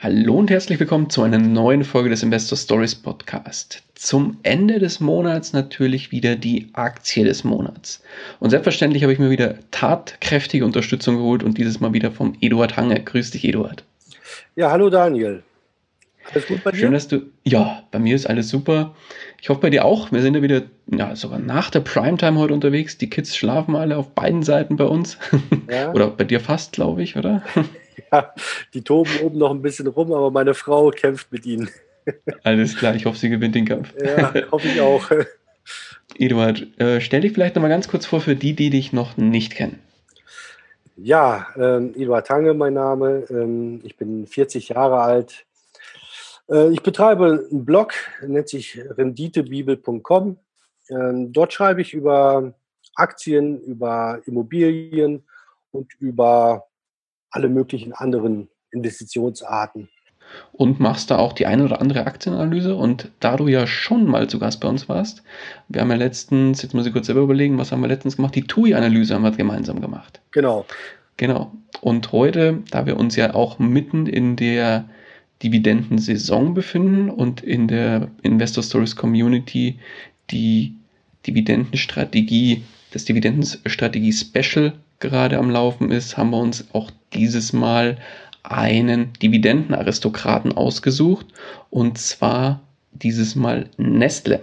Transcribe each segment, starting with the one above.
Hallo und herzlich willkommen zu einer neuen Folge des Investor Stories Podcast. Zum Ende des Monats natürlich wieder die Aktie des Monats. Und selbstverständlich habe ich mir wieder tatkräftige Unterstützung geholt und dieses Mal wieder vom Eduard Hange. Grüß dich, Eduard. Ja, hallo Daniel. Alles gut bei dir? Schön, dass du. Ja, bei mir ist alles super. Ich hoffe bei dir auch. Wir sind ja wieder, ja, sogar nach der Primetime heute unterwegs. Die Kids schlafen alle auf beiden Seiten bei uns. Ja. oder bei dir fast, glaube ich, oder? Ja, die toben oben noch ein bisschen rum, aber meine Frau kämpft mit ihnen. Alles klar, ich hoffe, sie gewinnt den Kampf. Ja, hoffe ich auch. Eduard, äh, stell dich vielleicht noch mal ganz kurz vor für die, die dich noch nicht kennen. Ja, ähm, Eduard Tange, mein Name. Ähm, ich bin 40 Jahre alt. Äh, ich betreibe einen Blog, nennt sich renditebibel.com. Ähm, dort schreibe ich über Aktien, über Immobilien und über alle möglichen anderen Investitionsarten. Und machst da auch die eine oder andere Aktienanalyse. Und da du ja schon mal zu Gast bei uns warst, wir haben ja letztens, jetzt muss ich kurz selber überlegen, was haben wir letztens gemacht? Die TUI-Analyse haben wir gemeinsam gemacht. Genau. Genau. Und heute, da wir uns ja auch mitten in der Dividendensaison befinden und in der Investor Stories Community die Dividendenstrategie, das Dividendenstrategie Special gerade am Laufen ist, haben wir uns auch dieses Mal einen Dividendenaristokraten ausgesucht und zwar dieses Mal Nestle.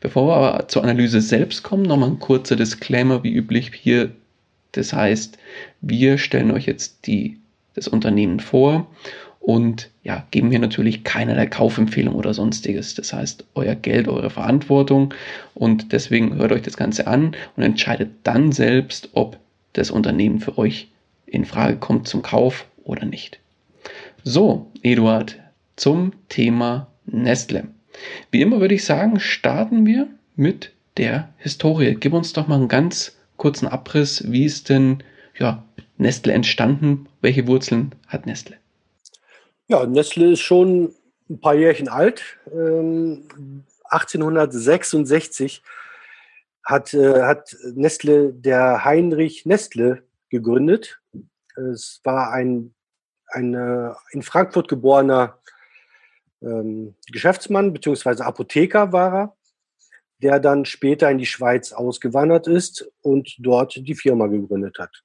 Bevor wir aber zur Analyse selbst kommen, nochmal ein kurzer Disclaimer wie üblich hier. Das heißt, wir stellen euch jetzt die, das Unternehmen vor und ja, geben hier natürlich keinerlei Kaufempfehlung oder sonstiges. Das heißt, euer Geld, eure Verantwortung und deswegen hört euch das Ganze an und entscheidet dann selbst, ob das Unternehmen für euch in Frage kommt zum Kauf oder nicht. So, Eduard, zum Thema Nestle. Wie immer würde ich sagen, starten wir mit der Historie. Gib uns doch mal einen ganz kurzen Abriss, wie ist denn ja, Nestle entstanden? Welche Wurzeln hat Nestle? Ja, Nestle ist schon ein paar Jährchen alt. Ähm, 1866 hat, äh, hat Nestle der Heinrich Nestle gegründet. Es war ein, ein in Frankfurt geborener ähm, Geschäftsmann bzw. Apotheker war er, der dann später in die Schweiz ausgewandert ist und dort die Firma gegründet hat.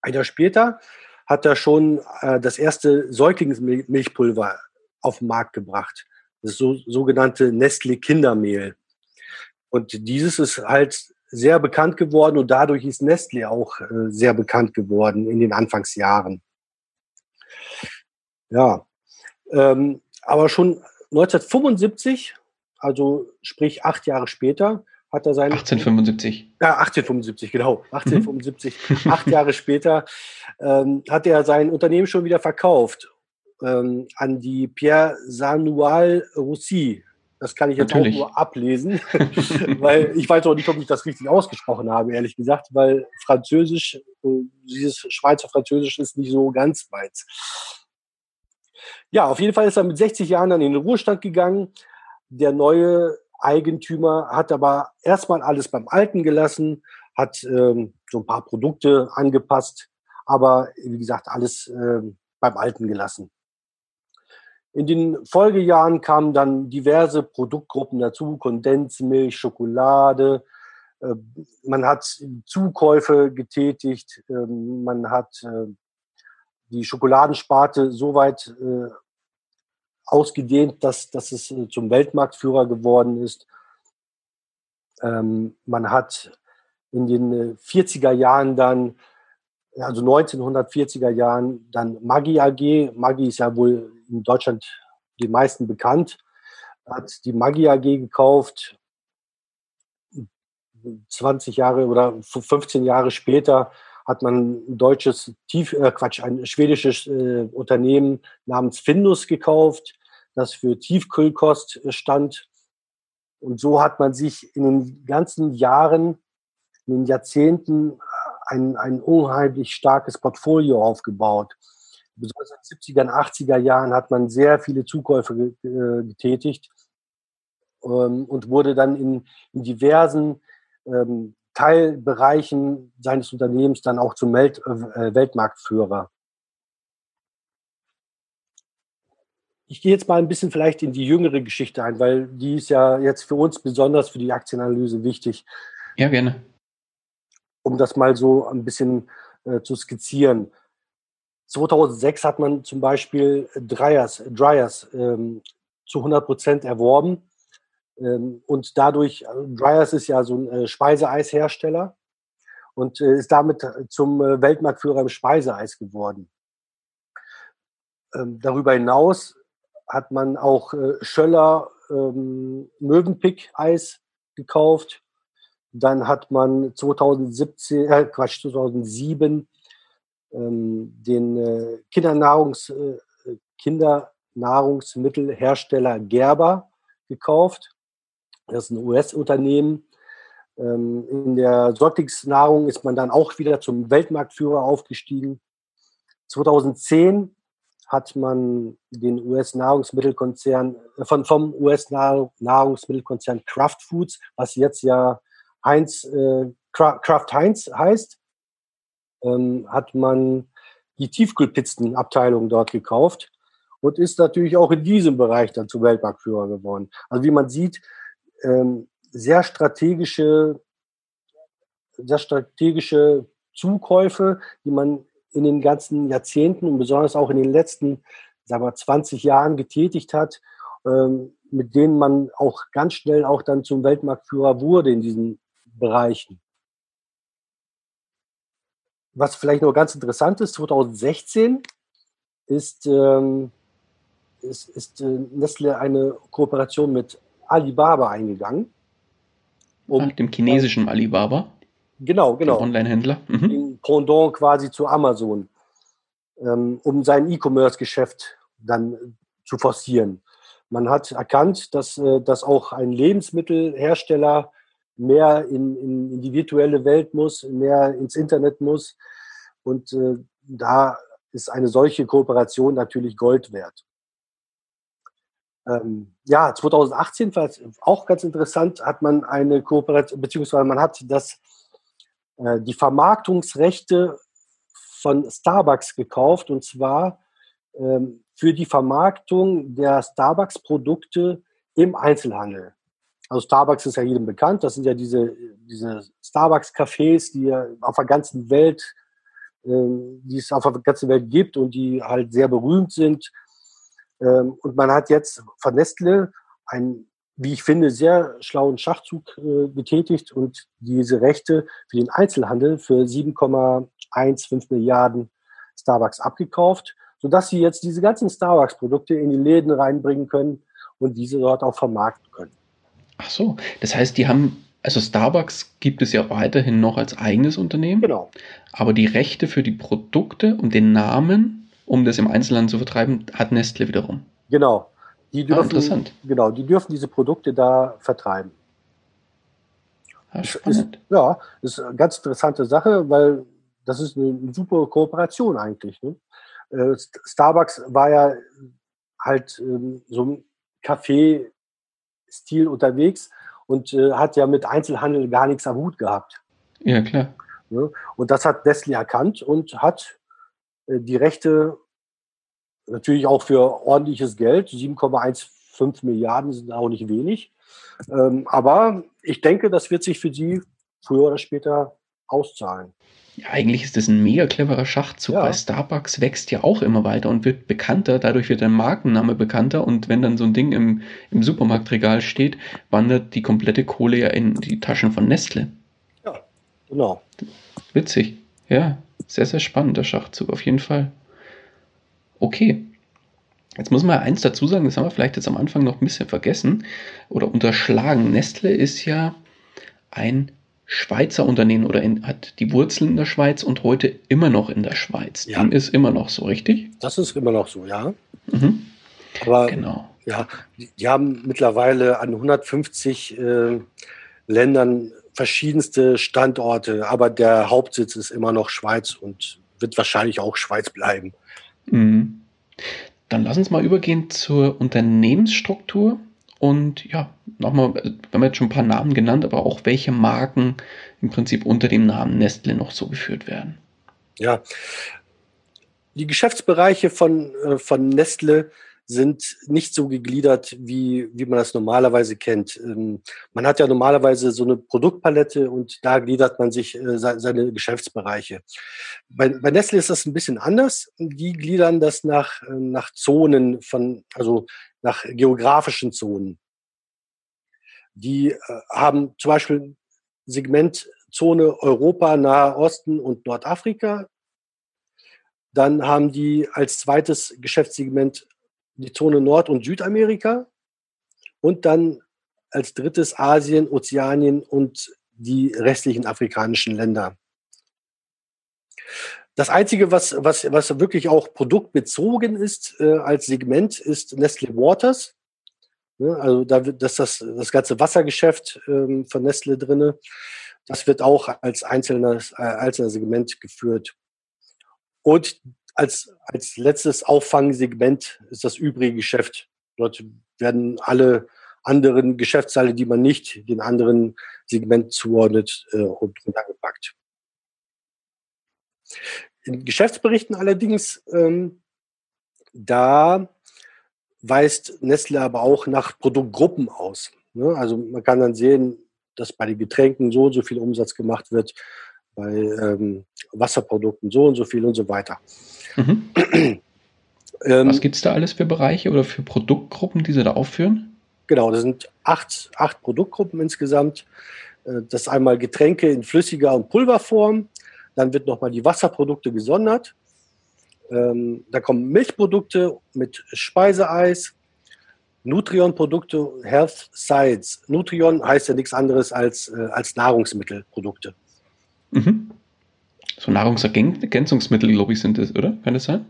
Ein Jahr später hat er schon äh, das erste Säuglingsmilchpulver auf den Markt gebracht. Das so, sogenannte Nestle Kindermehl. Und dieses ist halt sehr bekannt geworden und dadurch ist Nestle auch äh, sehr bekannt geworden in den Anfangsjahren. Ja, ähm, aber schon 1975, also sprich acht Jahre später, hat er sein 1875. Ja, 1875, genau. 1875, mhm. acht Jahre später, ähm, hat er sein Unternehmen schon wieder verkauft ähm, an die Pierre Sanual Roussy. Das kann ich jetzt Natürlich. auch nur ablesen, weil ich weiß auch nicht, ob ich das richtig ausgesprochen habe, ehrlich gesagt, weil Französisch, dieses Schweizer Französisch ist nicht so ganz meins. Ja, auf jeden Fall ist er mit 60 Jahren dann in den Ruhestand gegangen. Der neue Eigentümer, hat aber erstmal alles beim Alten gelassen, hat ähm, so ein paar Produkte angepasst, aber wie gesagt, alles ähm, beim Alten gelassen. In den Folgejahren kamen dann diverse Produktgruppen dazu, Kondensmilch, Schokolade. Äh, man hat Zukäufe getätigt, äh, man hat äh, die Schokoladensparte so weit äh, ausgedehnt, dass, dass es zum Weltmarktführer geworden ist. Ähm, man hat in den 40er äh, Jahren dann, also 1940er Jahren, dann Maggi AG. Maggi ist ja wohl in Deutschland die meisten bekannt. Hat die Maggi AG gekauft. 20 Jahre oder 15 Jahre später hat man ein deutsches, Tief, äh Quatsch, ein schwedisches äh, Unternehmen namens Findus gekauft, das für Tiefkühlkost äh, stand. Und so hat man sich in den ganzen Jahren, in den Jahrzehnten ein, ein unheimlich starkes Portfolio aufgebaut. Besonders in den 70er und 80er Jahren hat man sehr viele Zukäufe äh, getätigt ähm, und wurde dann in, in diversen ähm, Teilbereichen seines Unternehmens dann auch zum äh, Weltmarktführer. Ich gehe jetzt mal ein bisschen vielleicht in die jüngere Geschichte ein, weil die ist ja jetzt für uns besonders für die Aktienanalyse wichtig. Ja, gerne. Um das mal so ein bisschen äh, zu skizzieren. 2006 hat man zum Beispiel Dryers, Dryers ähm, zu 100 Prozent erworben ähm, und dadurch, also Dryers ist ja so ein äh, Speiseeishersteller und äh, ist damit zum äh, Weltmarktführer im Speiseeis geworden. Ähm, darüber hinaus hat man auch Schöller ähm, Mövenpick-Eis gekauft. Dann hat man 2017, äh, Quatsch, 2007 ähm, den äh, Kindernahrungs, äh, Kindernahrungsmittelhersteller Gerber gekauft. Das ist ein US-Unternehmen. Ähm, in der Säuglingsnahrung ist man dann auch wieder zum Weltmarktführer aufgestiegen. 2010 hat man den US-Nahrungsmittelkonzern äh, von, vom US-Nahrungsmittelkonzern Kraft Foods, was jetzt ja Heinz, äh, Kraft Heinz heißt, ähm, hat man die Tiefkühlpizzenabteilung dort gekauft und ist natürlich auch in diesem Bereich dann zum Weltmarktführer geworden. Also wie man sieht, ähm, sehr strategische, sehr strategische Zukäufe, die man in den ganzen Jahrzehnten und besonders auch in den letzten, sagen wir, 20 Jahren getätigt hat, ähm, mit denen man auch ganz schnell auch dann zum Weltmarktführer wurde in diesen Bereichen. Was vielleicht noch ganz interessant ist, 2016 ist, ähm, ist, ist äh, Nestle eine Kooperation mit Alibaba eingegangen. Um, dem chinesischen Alibaba. Genau, genau. Online-Händler. Mhm. Pendant quasi zu Amazon, ähm, um sein E-Commerce-Geschäft dann zu forcieren. Man hat erkannt, dass, äh, dass auch ein Lebensmittelhersteller mehr in, in, in, die virtuelle Welt muss, mehr ins Internet muss. Und äh, da ist eine solche Kooperation natürlich Gold wert. Ähm, ja, 2018 war es auch ganz interessant, hat man eine Kooperation, beziehungsweise man hat das, äh, die Vermarktungsrechte von Starbucks gekauft und zwar ähm, für die Vermarktung der Starbucks-Produkte im Einzelhandel. Also Starbucks ist ja jedem bekannt, das sind ja diese, diese Starbucks-Cafés, die ja auf der ganzen Welt, äh, die es auf der ganzen Welt gibt und die halt sehr berühmt sind ähm, und man hat jetzt von Nestle einen, wie ich finde, sehr schlauen Schachzug äh, getätigt und diese Rechte für den Einzelhandel für 7,15 Milliarden Starbucks abgekauft, sodass sie jetzt diese ganzen Starbucks-Produkte in die Läden reinbringen können und diese dort auch vermarkten können. Ach so, das heißt, die haben also Starbucks gibt es ja weiterhin noch als eigenes Unternehmen. Genau. Aber die Rechte für die Produkte und den Namen um das im Einzelhandel zu vertreiben, hat Nestle wiederum. Genau. Die ah, dürfen, ah, interessant. Genau, die dürfen diese Produkte da vertreiben. Ja, spannend. Ist, ja, ist eine ganz interessante Sache, weil das ist eine, eine super Kooperation eigentlich. Ne? Äh, Starbucks war ja halt ähm, so ein Café Stil unterwegs und äh, hat ja mit Einzelhandel gar nichts am Hut gehabt. Ja, klar. Ne? Und das hat Nestle erkannt und hat äh, die Rechte natürlich auch für ordentliches Geld, 7,15 Milliarden sind auch nicht wenig. Ähm, aber ich denke, das wird sich für sie früher oder später auszahlen. Ja, eigentlich ist das ein mega cleverer Schachzug, ja. weil Starbucks wächst ja auch immer weiter und wird bekannter, dadurch wird der Markenname bekannter und wenn dann so ein Ding im, im Supermarktregal steht, wandert die komplette Kohle ja in die Taschen von Nestle. Ja, genau. Witzig. Ja, sehr, sehr spannender Schachzug, auf jeden Fall. Okay. Jetzt muss man eins dazu sagen, das haben wir vielleicht jetzt am Anfang noch ein bisschen vergessen oder unterschlagen. Nestle ist ja ein Schweizer Unternehmen oder in, hat die Wurzeln in der Schweiz und heute immer noch in der Schweiz. Ja. Dem ist immer noch so, richtig? Das ist immer noch so, ja. Mhm. Aber genau. ja, die, die, haben mittlerweile an 150 äh, Ländern verschiedenste Standorte, aber der Hauptsitz ist immer noch Schweiz und wird wahrscheinlich auch Schweiz bleiben. Mhm. Dann lass uns mal übergehen zur Unternehmensstruktur. Und ja, nochmal, wir haben jetzt schon ein paar Namen genannt, aber auch welche Marken im Prinzip unter dem Namen Nestle noch so geführt werden. Ja, die Geschäftsbereiche von, äh, von Nestle sind nicht so gegliedert, wie, wie man das normalerweise kennt. Ähm, man hat ja normalerweise so eine Produktpalette und da gliedert man sich äh, seine Geschäftsbereiche. Bei, bei Nestle ist das ein bisschen anders. Die gliedern das nach, äh, nach Zonen von, also nach geografischen Zonen. Die äh, haben zum Beispiel Segmentzone Europa, Nahe Osten und Nordafrika. Dann haben die als zweites Geschäftssegment die Zone Nord- und Südamerika. Und dann als drittes Asien, Ozeanien und die restlichen afrikanischen Länder. Das Einzige, was, was, was wirklich auch produktbezogen ist äh, als Segment, ist Nestle Waters. Ja, also da wird das, das, das ganze Wassergeschäft ähm, von Nestle drin. Das wird auch als einzelnes, äh, einzelner Segment geführt. Und als, als letztes Auffangsegment ist das übrige Geschäft. Dort werden alle anderen Geschäftsteile, die man nicht den anderen Segment zuordnet, äh, runtergepackt. In Geschäftsberichten allerdings, ähm, da weist Nestle aber auch nach Produktgruppen aus. Ne? Also man kann dann sehen, dass bei den Getränken so und so viel Umsatz gemacht wird, bei ähm, Wasserprodukten so und so viel und so weiter. Mhm. ähm, Was gibt es da alles für Bereiche oder für Produktgruppen, die Sie da aufführen? Genau, das sind acht, acht Produktgruppen insgesamt. Äh, das ist einmal Getränke in flüssiger und Pulverform, dann wird nochmal die Wasserprodukte gesondert. Ähm, da kommen Milchprodukte mit Speiseeis, Nutrion-Produkte, Health Sides. Nutrion heißt ja nichts anderes als, äh, als Nahrungsmittelprodukte. Mhm. So Nahrungsergänzungsmittel, glaube ich, sind das, oder? Kann das sein?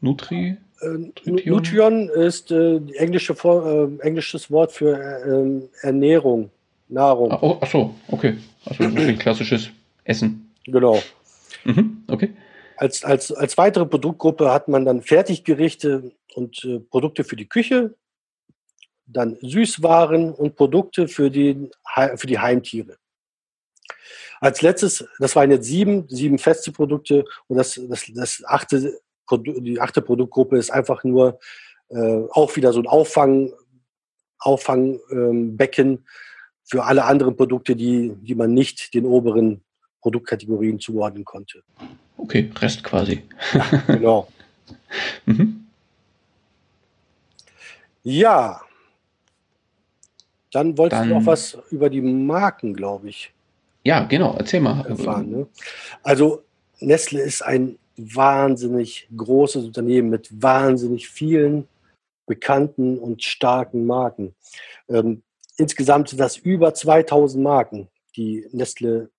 Nutri? Äh, Nutrion ist äh, englische äh, englisches Wort für äh, Ernährung, Nahrung. Ach, oh, ach so, okay. Also wirklich klassisches Essen. Genau. Mhm, okay. Als, als, als weitere Produktgruppe hat man dann Fertiggerichte und äh, Produkte für die Küche, dann Süßwaren und Produkte für die, für die Heimtiere. Als letztes, das waren jetzt sieben, sieben feste Produkte und das, das, das achte, die achte Produktgruppe ist einfach nur äh, auch wieder so ein Auffang, Auffangbecken ähm, für alle anderen Produkte, die, die man nicht den oberen Produktkategorien zuordnen konnte. Okay, Rest quasi. Ja, genau. mhm. Ja. Dann wolltest Dann, du noch was über die Marken, glaube ich. Ja, genau, erzähl mal. Erfahren, ne? Also Nestle ist ein wahnsinnig großes Unternehmen mit wahnsinnig vielen bekannten und starken Marken. Ähm, insgesamt sind das über 2000 Marken, die Nestle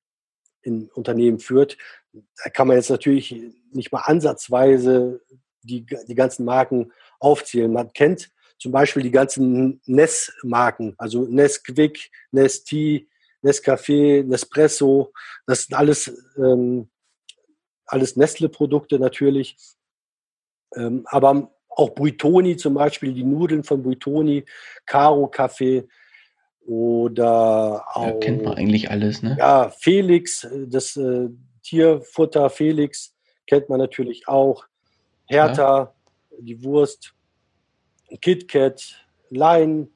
in Unternehmen führt. Da kann man jetzt natürlich nicht mal ansatzweise die, die ganzen Marken aufzählen. Man kennt zum Beispiel die ganzen Ness-Marken, also Nesquik, Nestea, Nescafé, Nespresso, das sind alles, ähm, alles Nestle-Produkte natürlich. Ähm, aber auch Buitoni zum Beispiel, die Nudeln von Buitoni, Caro Kaffee, oder Ja, auch kennt man eigentlich alles, ne? ja, Felix, das äh, Tierfutter Felix kennt man natürlich auch. Hertha, die Wurst, KitKat, Line,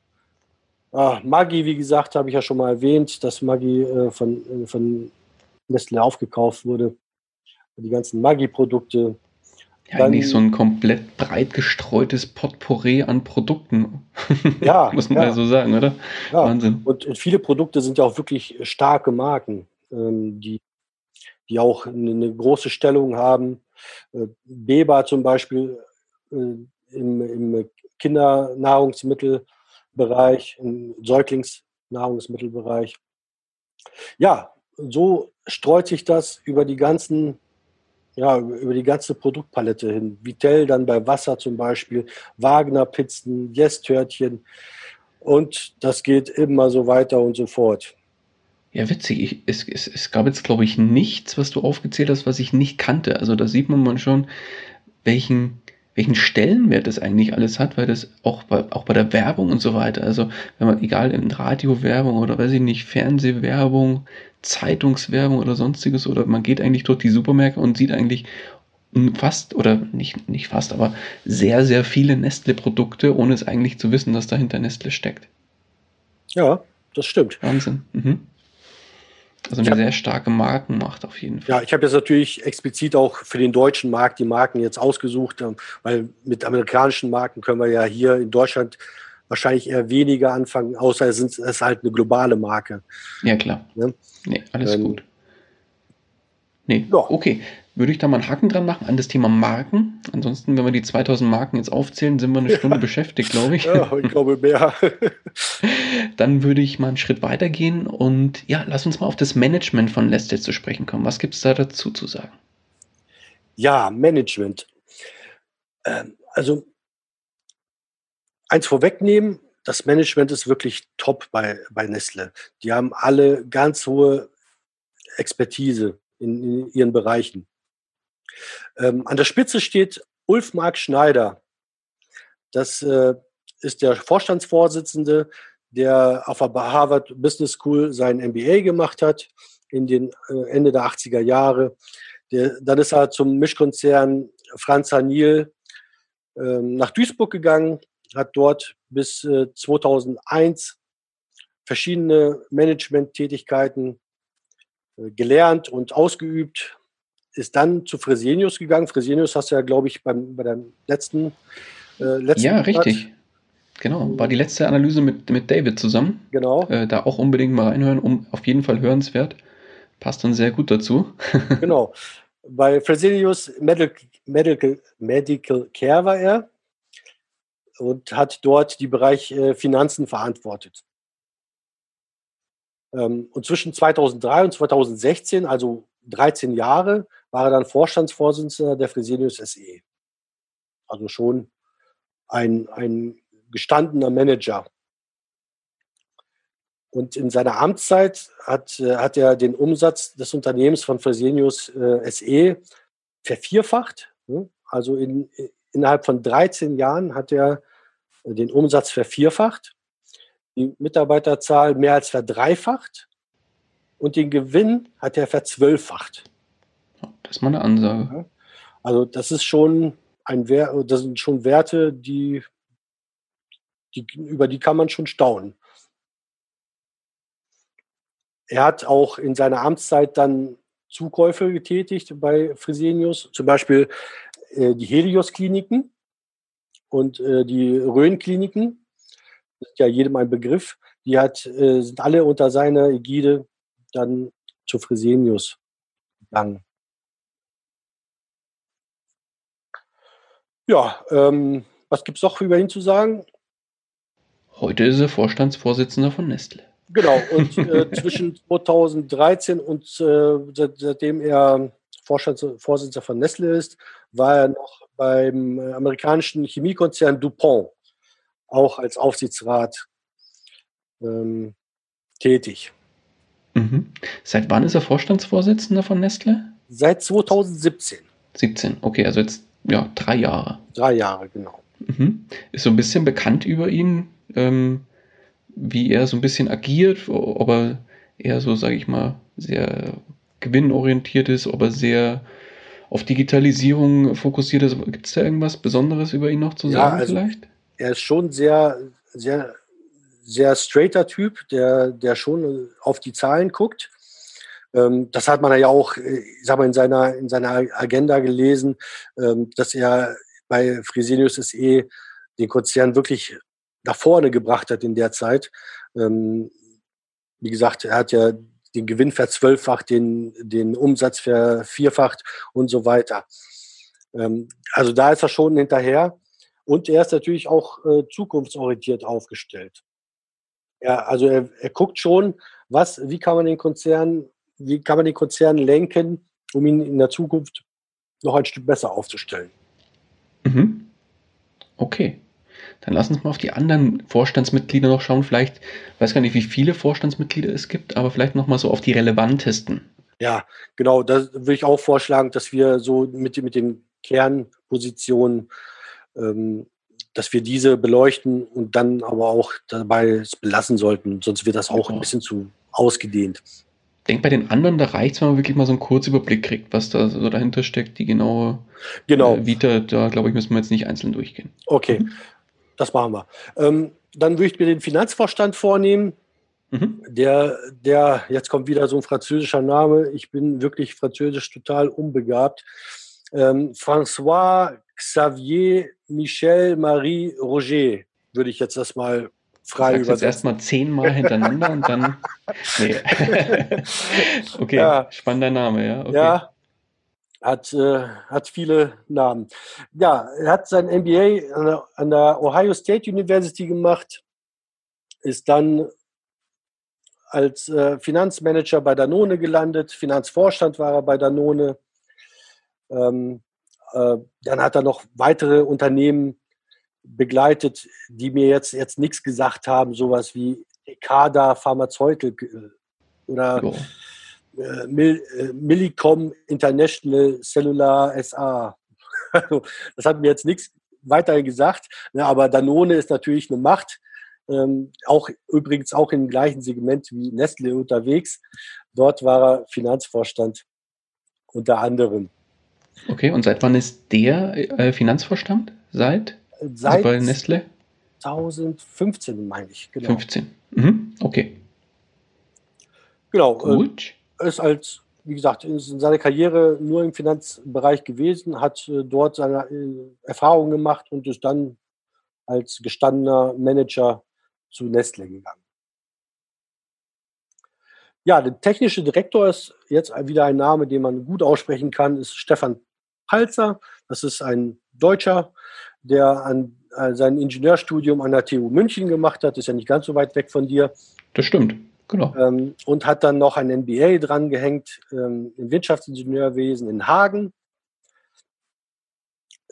ah, Maggi, wie gesagt, habe ich ja schon mal erwähnt, dass Maggi äh, von, äh, von Nestle aufgekauft wurde. Die ganzen Maggi-Produkte. Ja, eigentlich so ein komplett breit gestreutes Potpourri an Produkten. Ja, Muss man ja. ja so sagen, oder? Ja. Wahnsinn. Und, und viele Produkte sind ja auch wirklich starke Marken, ähm, die, die auch eine, eine große Stellung haben. Äh, Beba zum Beispiel äh, im, im Kindernahrungsmittelbereich, im Säuglingsnahrungsmittelbereich. Ja, so streut sich das über die ganzen, ja, über die ganze Produktpalette hin. Vitell dann bei Wasser zum Beispiel, Wagner Pizzen, Yes-Törtchen. Und das geht immer so weiter und so fort. Ja, witzig. Ich, es, es, es gab jetzt, glaube ich, nichts, was du aufgezählt hast, was ich nicht kannte. Also da sieht man schon, welchen, welchen Stellenwert das eigentlich alles hat, weil das auch bei, auch bei der Werbung und so weiter, also wenn man, egal in Radiowerbung oder weiß ich nicht, Fernsehwerbung, Zeitungswerbung oder sonstiges, oder man geht eigentlich durch die Supermärkte und sieht eigentlich fast oder nicht, nicht fast, aber sehr, sehr viele Nestle-Produkte, ohne es eigentlich zu wissen, dass dahinter Nestle steckt. Ja, das stimmt. Wahnsinn. Mhm. Also eine hab- sehr starke Markenmacht auf jeden Fall. Ja, ich habe jetzt natürlich explizit auch für den deutschen Markt die Marken jetzt ausgesucht, ähm, weil mit amerikanischen Marken können wir ja hier in Deutschland wahrscheinlich eher weniger anfangen, außer es, ist halt eine globale Marke. Ja, klar. Ja. Nee, alles Ähm, gut. Nee, ja. okay. Würde ich da mal einen Haken dran machen an das Thema Marken. Ansonsten, wenn wir die 2000 Marken jetzt aufzählen, sind wir eine Stunde beschäftigt, glaube ich. Ja, ich glaube mehr. Dann würde ich mal einen Schritt weitergehen und ja, lass uns mal auf das Management von Nestle zu sprechen kommen. Was gibt es da dazu zu sagen? Ja, Management. Ähm, also eins vorwegnehmen, das Management ist wirklich top bei, bei Nestle. Die haben alle ganz hohe Expertise in, in ihren Bereichen. Ähm, an der Spitze steht Ulf Mark Schneider. Das äh, ist der Vorstandsvorsitzende, der auf der Harvard Business School sein MBA gemacht hat in den äh, Ende der 80er Jahre. Der, dann ist er zum Mischkonzern Franz Haniel ähm, nach Duisburg gegangen, hat dort bis äh, 2001 verschiedene Management-Tätigkeiten äh, gelernt und ausgeübt, ist dann zu Fresenius gegangen. Fresenius hast du ja, glaube ich, beim, bei deinem letzten, äh, letzten Ja, Monat- richtig. Genau, war die letzte Analyse mit, mit David zusammen. Genau, Äh, da auch unbedingt mal reinhören, um auf jeden Fall hörenswert. Passt dann sehr gut dazu. genau. Bei Fresenius Medical, Medical, Medical Care war er und hat dort die Bereich äh, Finanzen verantwortet. Ähm, und zwischen 2003 und 2016, also 13 Jahre, war er dann Vorstandsvorsitzender der Fresenius SE. Also schon ein, ein gestandener Manager. Und in seiner Amtszeit hat, äh, hat er den Umsatz des Unternehmens von Fresenius äh, SE vervierfacht. ne? Also in, innerhalb von 13 Jahren hat er äh, den Umsatz vervierfacht, die Mitarbeiterzahl mehr als verdreifacht und den Gewinn hat er verzwölffacht. Das ist mal eine Ansage. Also das ist schon ein Wert, das sind schon Werte, die, die über die kann man schon staunen. Er hat auch in seiner Amtszeit dann Zukäufe getätigt bei Fresenius, zum Beispiel äh, die Helios-Kliniken und äh, die Rhön-Kliniken. Das ist ja jedem ein Begriff. Die hat, äh, sind alle unter seiner Ägide dann zu Fresenius gegangen. Ja, ähm, was gibt es noch über ihn zu sagen? Heute ist er Vorstandsvorsitzender von Nestle. Genau, und äh, zwischen 2013 und äh, seit, seitdem er Vorstandsvorsitzender von Nestle ist, war er noch beim äh, amerikanischen Chemiekonzern DuPont auch als Aufsichtsrat ähm, tätig. Mhm. Seit wann ist er Vorstandsvorsitzender von Nestle? Seit 2017, 17. Okay, also jetzt ja drei Jahre. drei Jahre genau. Mhm. Ist so ein bisschen bekannt über ihn. Ähm, wie er so ein bisschen agiert, ob er eher so, sage ich mal, sehr gewinnorientiert ist, ob er sehr auf Digitalisierung fokussiert ist. Gibt es da irgendwas Besonderes über ihn noch zu sagen also vielleicht? Er ist schon sehr, sehr, sehr straighter Typ, der, der schon auf die Zahlen guckt. Ähm, das hat man ja auch, äh, ich sag mal, in seiner, in seiner Agenda gelesen, ähm, dass er bei Fresenius SE den Konzern wirklich nach vorne gebracht hat in der Zeit. Ähm, wie gesagt, er hat ja den Gewinn verzwölffacht, den, den Umsatz vervierfacht und so weiter. Also da ist er schon hinterher. Und er ist natürlich auch äh, zukunftsorientiert aufgestellt. Ja, also er, er guckt schon, was, wie kann man den Konzern, wie kann man den Konzern lenken, um ihn in der Zukunft noch ein Stück besser aufzustellen. Mhm. Okay. Dann lass uns mal auf die anderen Vorstandsmitglieder noch schauen. Vielleicht, ich weiß gar nicht, wie viele Vorstandsmitglieder es gibt, aber vielleicht noch mal so auf die relevantesten. Ja, genau. Da würde ich auch vorschlagen, dass wir so mit, mit den Kernpositionen, ähm, dass wir diese beleuchten und dann aber auch dabei belassen sollten. Sonst wird das auch genau. ein bisschen zu ausgedehnt. Ich denke, bei den anderen, da reicht es, wenn man wirklich mal so einen Kurzüberblick kriegt, was da so dahinter steckt, die genaue genau. Äh, Vita, da glaube ich, müssen wir jetzt nicht einzeln durchgehen. Okay. Mhm. Das machen wir. Ähm, dann würde ich mir den Finanzvorstand vornehmen. Mhm. Der, der, jetzt kommt wieder so ein französischer Name. Ich bin wirklich französisch total unbegabt. Ähm, François Xavier Michel Marie Roger würde ich jetzt das mal frei übersetzen. jetzt erstmal zehnmal hintereinander und dann. Nee. okay, ja. spannender Name, ja. Okay. Ja, hat, äh, hat viele Namen. Ja, er hat sein MBA an der, an der Ohio State University gemacht, ist dann als äh, Finanzmanager bei Danone gelandet, Finanzvorstand war er bei Danone. Ähm, äh, dann hat er noch weitere Unternehmen begleitet, die mir jetzt, jetzt nichts gesagt haben, sowas wie Ekada Pharmazeutik äh, oder oh äh, Mil, äh, Millicom International Cellular SA. das hat mir jetzt nichts weiter gesagt, ne, aber Danone ist natürlich eine Macht. Ähm, auch übrigens auch im gleichen Segment wie Nestle unterwegs. Dort war er Finanzvorstand unter anderem. Okay, und seit wann ist der äh, Finanzvorstand? Seit? Seit also bei Nestle? 2015, meine ich. Genau. 15. Mhm. Okay. Genau. Äh, Gut ist als, wie gesagt, in seiner Karriere nur im Finanzbereich gewesen, hat äh, dort seine äh, Erfahrungen gemacht und ist dann als gestandener Manager zu Nestle gegangen. Ja, der technische Direktor ist jetzt wieder ein Name, den man gut aussprechen kann, ist Stefan Palzer. Das ist ein Deutscher, der an, äh, sein Ingenieurstudium an der TU München gemacht hat. Ist ja nicht ganz so weit weg von dir. Das stimmt. Genau. Ähm, und hat dann noch ein MBA dran gehängt ähm, im Wirtschaftsingenieurwesen in Hagen.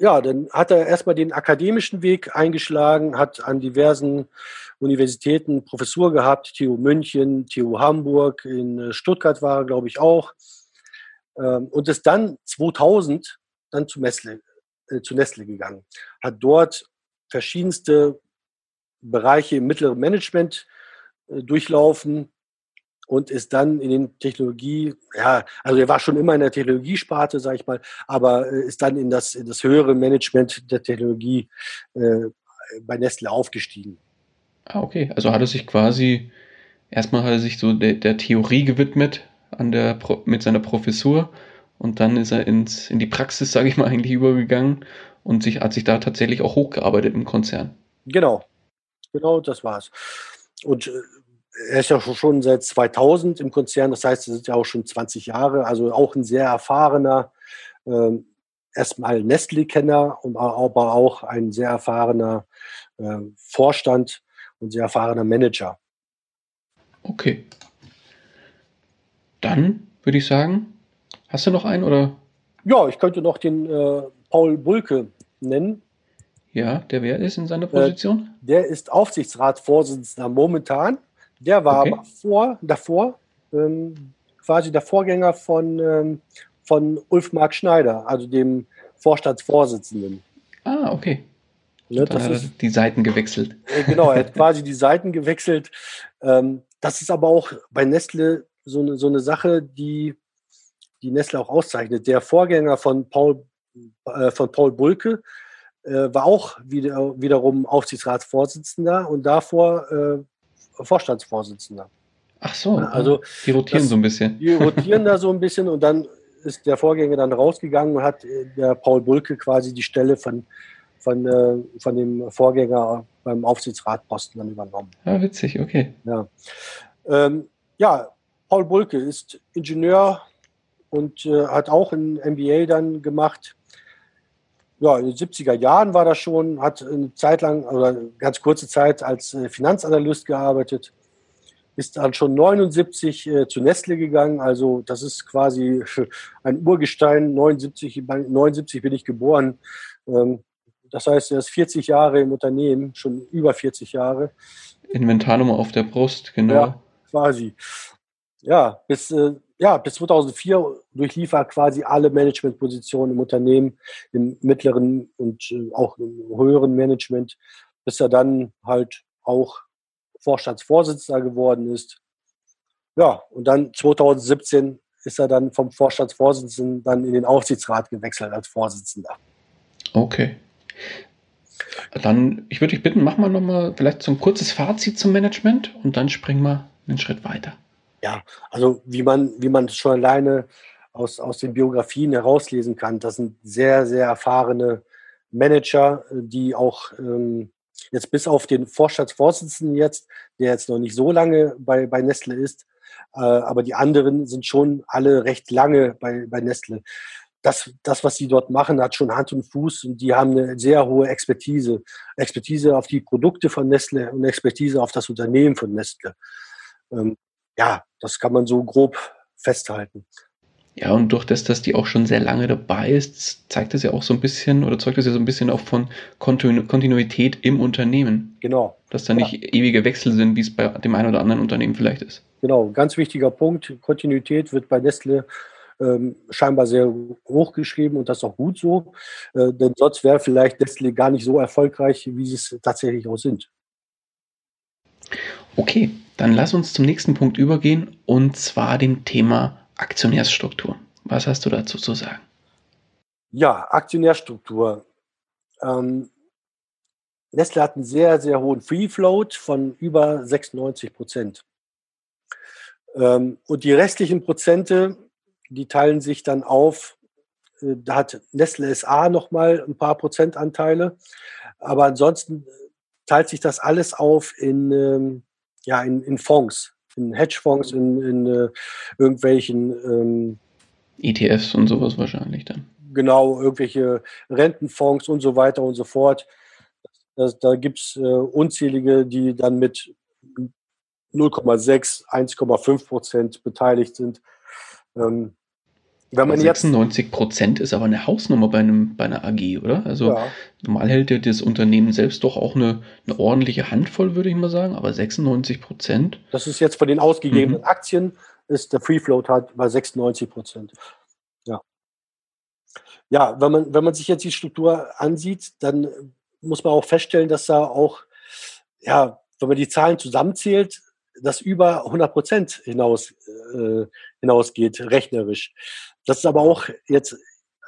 Ja, dann hat er erstmal den akademischen Weg eingeschlagen, hat an diversen Universitäten Professur gehabt, TU München, TU Hamburg, in äh, Stuttgart war er, glaube ich, auch. Ähm, und ist dann 2000 dann zu Nestle, äh, zu Nestle gegangen. Hat dort verschiedenste Bereiche im mittleren Management äh, durchlaufen und ist dann in den Technologie, ja, also er war schon immer in der Technologiesparte, sage ich mal, aber äh, ist dann in das, in das höhere Management der Technologie äh, bei Nestle aufgestiegen. Ah, okay. Also hat er sich quasi, erstmal hat er sich so der, der Theorie gewidmet an der, mit seiner Professur und dann ist er ins, in die Praxis, sage ich mal, eigentlich übergegangen und sich, hat sich da tatsächlich auch hochgearbeitet im Konzern. Genau. Genau, das war's. Und äh, er ist ja schon seit 2000 im Konzern, das heißt, er ist ja auch schon 20 Jahre, also auch ein sehr erfahrener, äh, erstmal Nestle-Kenner aber auch ein sehr erfahrener äh, Vorstand und sehr erfahrener Manager. Okay. Dann würde ich sagen, hast du noch einen oder? Ja, ich könnte noch den äh, Paul Bulke nennen. Ja, der wer ist in seiner Position? Äh, der ist Aufsichtsratsvorsitzender momentan. Der war okay. aber vor, davor ähm, quasi der Vorgänger von, ähm, von Ulf Mark Schneider, also dem Vorstandsvorsitzenden. Ah, okay. Ne, dann hat er die Seiten gewechselt. Äh, genau, er hat quasi die Seiten gewechselt. Ähm, das ist aber auch bei Nestle so eine, so eine Sache, die, die Nestle auch auszeichnet. Der Vorgänger von Paul, äh, von Paul Bulke äh, war auch wieder, wiederum Aufsichtsratsvorsitzender und davor äh, Vorstandsvorsitzender. Ach so, also die rotieren das, so ein bisschen. Die rotieren da so ein bisschen und dann ist der Vorgänger dann rausgegangen und hat äh, der Paul Bulke quasi die Stelle von, von, äh, von dem Vorgänger beim Aufsichtsratposten dann übernommen. Ah, witzig, okay. Ja, ähm, ja Paul Bulke ist Ingenieur und äh, hat auch ein MBA dann gemacht. Ja, in den 70er Jahren war das schon, hat eine Zeit lang oder eine ganz kurze Zeit als äh, Finanzanalyst gearbeitet ist dann schon 79 äh, zu Nestle gegangen. Also das ist quasi ein Urgestein. 79, 79 bin ich geboren. Ähm, das heißt, er ist 40 Jahre im Unternehmen, schon über 40 Jahre. Inventarnummer auf der Brust, genau. Ja, quasi. Ja, bis, äh, ja, bis 2004 durchlief er quasi alle Managementpositionen im Unternehmen, im mittleren und äh, auch im höheren Management, bis er dann halt auch Vorstandsvorsitzender geworden ist. Ja, und dann 2017 ist er dann vom Vorstandsvorsitzenden dann in den Aufsichtsrat gewechselt als Vorsitzender. Okay. Dann, ich würde dich bitten, mach mal nochmal vielleicht so ein kurzes Fazit zum Management und dann springen wir einen Schritt weiter. Ja, also wie man, wie man schon alleine aus, aus den Biografien herauslesen kann, das sind sehr, sehr erfahrene Manager, die auch ähm, Jetzt bis auf den Vorstandsvorsitzenden jetzt, der jetzt noch nicht so lange bei, bei Nestle ist, äh, aber die anderen sind schon alle recht lange bei, bei Nestle. Das, das, was sie dort machen, hat schon Hand und Fuß und die haben eine sehr hohe Expertise. Expertise auf die Produkte von Nestle und Expertise auf das Unternehmen von Nestle. Ähm, ja, das kann man so grob festhalten. Ja, und durch das, dass die auch schon sehr lange dabei ist, zeigt das ja auch so ein bisschen oder zeugt das ja so ein bisschen auch von Kontinu Kontinuität im Unternehmen. Genau. Dass da nicht ja. ewige Wechsel sind, wie es bei dem einen oder anderen Unternehmen vielleicht ist. Genau, ganz wichtiger Punkt. Kontinuität wird bei Nestle ähm, scheinbar sehr hoch geschrieben und das ist auch gut so. Äh, denn sonst wäre vielleicht Nestle gar nicht so erfolgreich, wie sie es tatsächlich auch sind. Okay, dann lass uns zum nächsten Punkt übergehen und zwar dem Thema Aktionärsstruktur. Was hast du dazu zu sagen? Ja, Aktionärstruktur. Ähm, Nestle hat einen sehr, sehr hohen Free Float von über 96 Prozent. Ähm, und die restlichen Prozente, die teilen sich dann auf. Äh, da hat Nestle SA nochmal ein paar Prozentanteile. Aber ansonsten teilt sich das alles auf in, ähm, ja, in, in Fonds in Hedgefonds, in, in äh, irgendwelchen ähm, ETFs und sowas wahrscheinlich dann. Genau, irgendwelche Rentenfonds und so weiter und so fort. Das, da gibt es äh, unzählige, die dann mit 0,6, 1,5 Prozent beteiligt sind. Ähm, wenn man 96 Prozent ist aber eine Hausnummer bei, einem, bei einer AG, oder? Also ja. normal hält ja das Unternehmen selbst doch auch eine, eine ordentliche Handvoll, würde ich mal sagen, aber 96 Prozent. Das ist jetzt von den ausgegebenen mhm. Aktien, ist der Free Float halt bei 96 Prozent. Ja. Ja, wenn man, wenn man sich jetzt die Struktur ansieht, dann muss man auch feststellen, dass da auch, ja, wenn man die Zahlen zusammenzählt, das über 100 Prozent hinaus, äh, hinausgeht, rechnerisch. Das ist aber auch jetzt,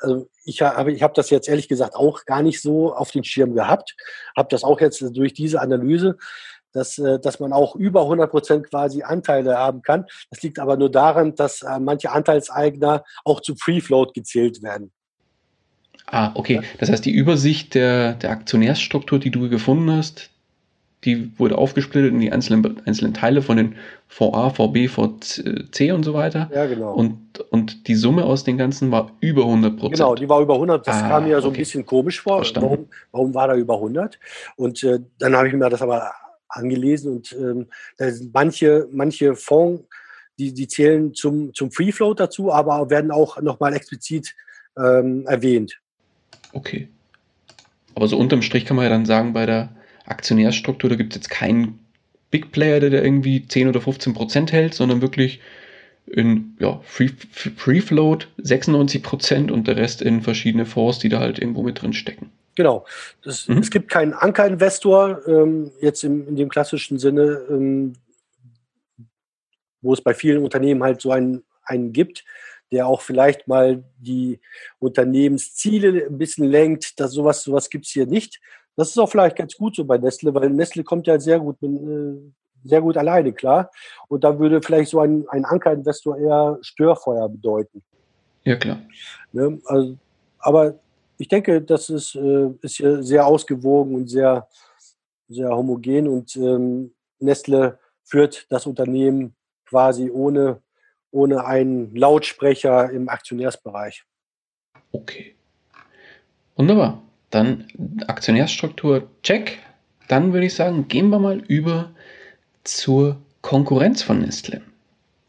also ich habe ich hab das jetzt ehrlich gesagt auch gar nicht so auf den Schirm gehabt, habe das auch jetzt durch diese Analyse, dass, äh, dass man auch über 100 Prozent quasi Anteile haben kann. Das liegt aber nur daran, dass äh, manche Anteilseigner auch zu Free Float gezählt werden. Ah, okay. Das heißt, die Übersicht der, der Aktionärsstruktur, die du gefunden hast, die wurde aufgesplittet in die einzelnen, einzelnen Teile von den VA, VB, VC und so weiter. Ja, genau. Und, und die Summe aus den ganzen war über 100 Prozent. Genau, die war über 100. Das ah, kam mir so okay. ein bisschen komisch vor. Warum, warum war da über 100? Und äh, dann habe ich mir das aber angelesen und ähm, da sind manche, manche Fonds, die, die zählen zum, zum Free Float dazu, aber werden auch nochmal explizit ähm, erwähnt. Okay. Aber so unterm Strich kann man ja dann sagen, bei der Aktionärsstruktur, da gibt es jetzt keinen Big Player, der da irgendwie 10 oder 15 Prozent hält, sondern wirklich in ja, Free, Free Float 96 Prozent und der Rest in verschiedene Fonds, die da halt irgendwo mit drin stecken. Genau. Das, mhm. Es gibt keinen Ankerinvestor, ähm, jetzt im, in dem klassischen Sinne, ähm, wo es bei vielen Unternehmen halt so einen, einen gibt, der auch vielleicht mal die Unternehmensziele ein bisschen lenkt. Das, sowas sowas gibt es hier nicht. Das ist auch vielleicht ganz gut so bei Nestle, weil Nestle kommt ja sehr gut, äh, sehr gut alleine klar. Und da würde vielleicht so ein, ein Ankerinvestor eher Störfeuer bedeuten. Ja, klar. Ne? Also, aber ich denke, das ist, äh, ist sehr ausgewogen und sehr, sehr homogen und ähm, Nestle führt das Unternehmen quasi ohne, ohne einen Lautsprecher im Aktionärsbereich. Okay. Wunderbar. Dann Aktionärsstruktur, check. Dann würde ich sagen, gehen wir mal über zur Konkurrenz von Nestle.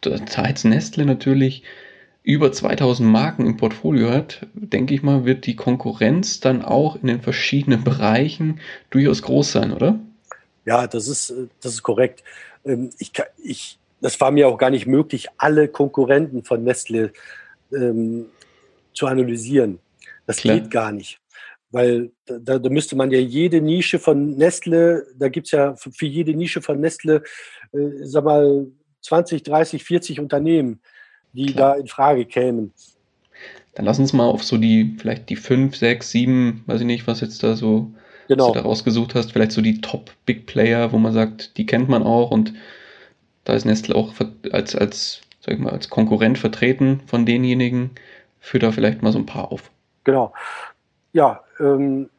Da jetzt Nestle natürlich über 2000 Marken im Portfolio hat, denke ich mal, wird die Konkurrenz dann auch in den verschiedenen Bereichen durchaus groß sein, oder? Ja, das ist, das ist korrekt. Ähm, ich, ich, das war mir auch gar nicht möglich, alle Konkurrenten von Nestle ähm, zu analysieren. Das Klar. geht gar nicht. Weil da, da, müsste man ja jede Nische von Nestle, da gibt es ja für, jede Nische von Nestle, äh, sag mal, 20, 30, 40 Unternehmen, die Klar. da in Frage kämen. Dann lass uns mal auf so die, vielleicht die 5, 6, 7, weiß ich nicht, was jetzt da so genau. du da rausgesucht hast, vielleicht so die Top Big Player, wo man sagt, die kennt man auch und da ist Nestle auch als, als, sag ich mal, als Konkurrent vertreten von denjenigen. Führt da vielleicht mal so ein paar auf. Genau. Ja, ähm,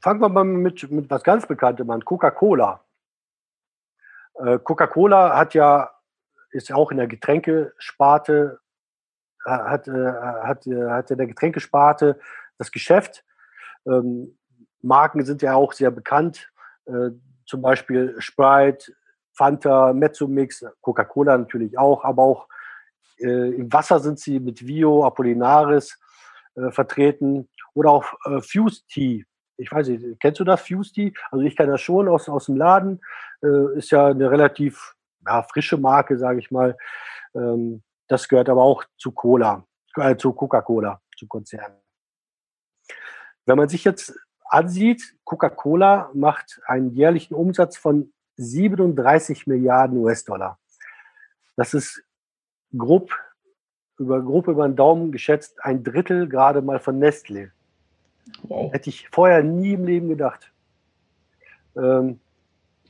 fangen wir mal mit, mit was ganz Bekanntem an, Coca-Cola. Äh, Coca-Cola hat ja, ist ja auch in der Getränkesparte, hat, äh, hat, äh, hat in der Getränkesparte das Geschäft. Ähm, Marken sind ja auch sehr bekannt, äh, zum Beispiel Sprite, Fanta, Mezzomix, Coca-Cola natürlich auch, aber auch äh, im Wasser sind sie mit Vio, Apollinaris äh, vertreten oder auch äh, Fuse Tea. Ich weiß nicht, kennst du das, Fuse Tea? Also ich kenne das schon aus, aus dem Laden. Äh, ist ja eine relativ ja, frische Marke, sage ich mal. Ähm, das gehört aber auch zu Cola, äh, zu Coca-Cola, zu Konzernen. Wenn man sich jetzt ansieht, Coca-Cola macht einen jährlichen Umsatz von 37 Milliarden US-Dollar. Das ist grob über, grob über den Daumen geschätzt ein Drittel gerade mal von Nestle. Wow. Hätte ich vorher nie im Leben gedacht. Ähm,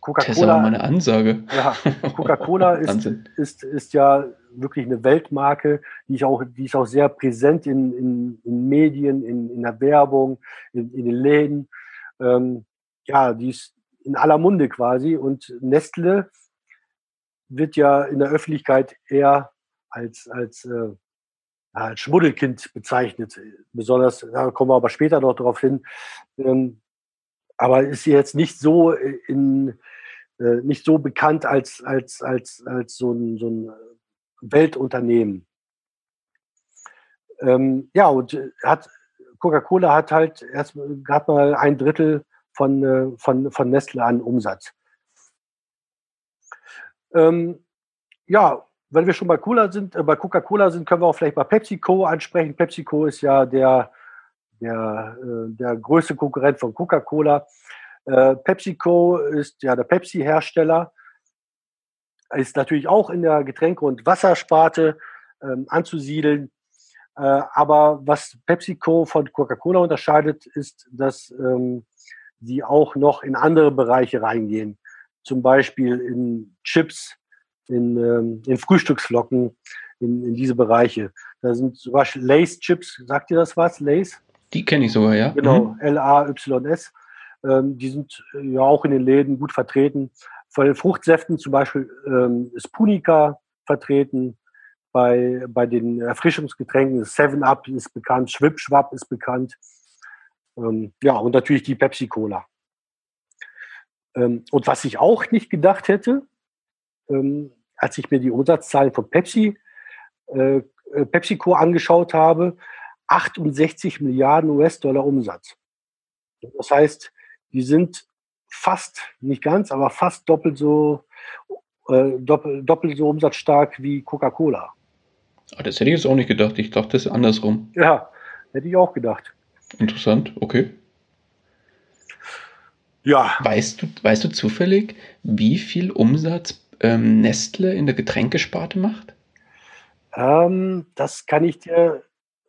Coca-Cola. Das ist aber mal eine Ansage. Ja, Coca-Cola ist, ist, ist ja wirklich eine Weltmarke, die, ich auch, die ist auch sehr präsent in, in, in Medien, in, in der Werbung, in, in den Läden. Ähm, ja, die ist in aller Munde quasi. Und Nestle wird ja in der Öffentlichkeit eher als, als, äh, als Schmuddelkind bezeichnet. Besonders, da kommen wir aber später noch darauf hin. Ähm, aber ist jetzt nicht so in, äh, nicht so bekannt als, als, als, als so ein, so ein Weltunternehmen. Ähm, ja, und hat, Coca-Cola hat halt erst gerade mal ein Drittel von, äh, von, von Nestle an Umsatz. Ähm, ja, wenn wir schon bei Cola sind, äh, bei Coca-Cola sind, können wir auch vielleicht mal PepsiCo ansprechen. PepsiCo ist ja der, der, äh, der größte Konkurrent von Coca-Cola. Äh, PepsiCo ist ja der Pepsi-Hersteller, ist natürlich auch in der Getränke- und Wassersparte ähm, anzusiedeln. Äh, aber was PepsiCo von Coca-Cola unterscheidet, ist, dass ähm, die auch noch in andere Bereiche reingehen. Zum Beispiel in Chips, in, ähm, in Frühstücksflocken, in, in diese Bereiche. Da sind zum Beispiel Lace-Chips, sagt ihr das was? Lace? Die kenne ich sogar, ja. Genau, mhm. L-A-Y-S. Ähm, die sind äh, ja auch in den Läden gut vertreten. Von den Fruchtsäften zum Beispiel ähm, ist Punica vertreten. Bei, bei den Erfrischungsgetränken Seven Up ist bekannt, Schwipschwapp ist bekannt. Ähm, ja, und natürlich die Pepsi-Cola. Ähm, und was ich auch nicht gedacht hätte, ähm, als ich mir die Umsatzzahlen von Pepsi, äh, äh PepsiCo angeschaut habe, 68 Milliarden US-Dollar Umsatz. Das heißt, die sind fast, nicht ganz, aber fast doppelt so, äh, doppelt, doppelt so umsatzstark wie Coca-Cola. Ah, das hätte ich jetzt auch nicht gedacht. Ich dachte, das ist andersrum. Ja, hätte ich auch gedacht. Interessant, okay. Ja. Weißt du, weißt du zufällig, wie viel Umsatz ähm, Nestle in der Getränkesparte macht? Ähm, das kann ich dir,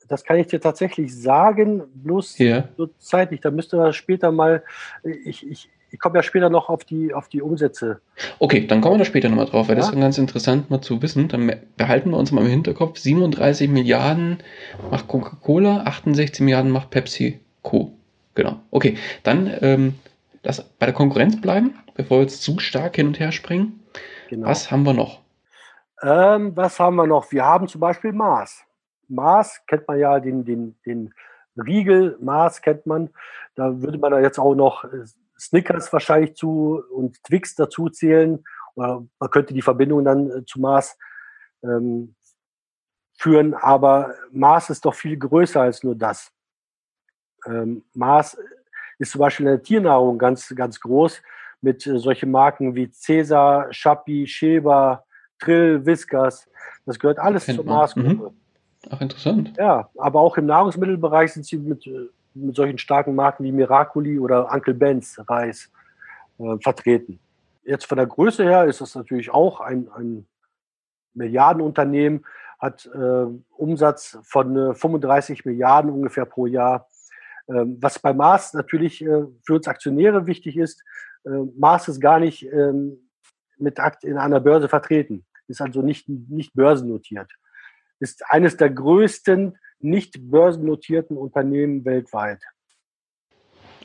das kann ich dir tatsächlich sagen, bloß ja. so zeitlich. Da müsste man später mal, ich, ich, ich komme ja später noch auf die, auf die Umsätze. Okay, dann kommen wir da später nochmal drauf, weil ja? das ist ganz interessant mal zu wissen. Dann behalten wir uns mal im Hinterkopf, 37 Milliarden macht Coca-Cola, 68 Milliarden macht Pepsi Co. Genau. Okay, dann ähm, lass bei der Konkurrenz bleiben, bevor wir jetzt zu stark hin und her springen. Genau. Was haben wir noch? Ähm, was haben wir noch? Wir haben zum Beispiel Mars. Mars kennt man ja, den, den, den Riegel Mars kennt man. Da würde man da jetzt auch noch äh, Snickers wahrscheinlich zu und Twix dazu zählen. Oder man könnte die Verbindung dann äh, zu Mars ähm, führen. Aber Mars ist doch viel größer als nur das. Ähm, Mars ist zum Beispiel in der Tiernahrung ganz, ganz groß mit äh, solchen Marken wie Cäsar, Schappi, Schäber, Trill, Whiskas. Das gehört alles zur Mars-Gruppe. Mhm. Ach, interessant. Ja, aber auch im Nahrungsmittelbereich sind sie mit, äh, mit solchen starken Marken wie Miracoli oder Uncle Ben's Reis äh, vertreten. Jetzt von der Größe her ist das natürlich auch ein, ein Milliardenunternehmen, hat äh, Umsatz von äh, 35 Milliarden ungefähr pro Jahr. Ähm, was bei Mars natürlich äh, für uns Aktionäre wichtig ist, äh, Mars ist gar nicht ähm, mit Akt in einer Börse vertreten, ist also nicht, nicht börsennotiert. Ist eines der größten nicht börsennotierten Unternehmen weltweit.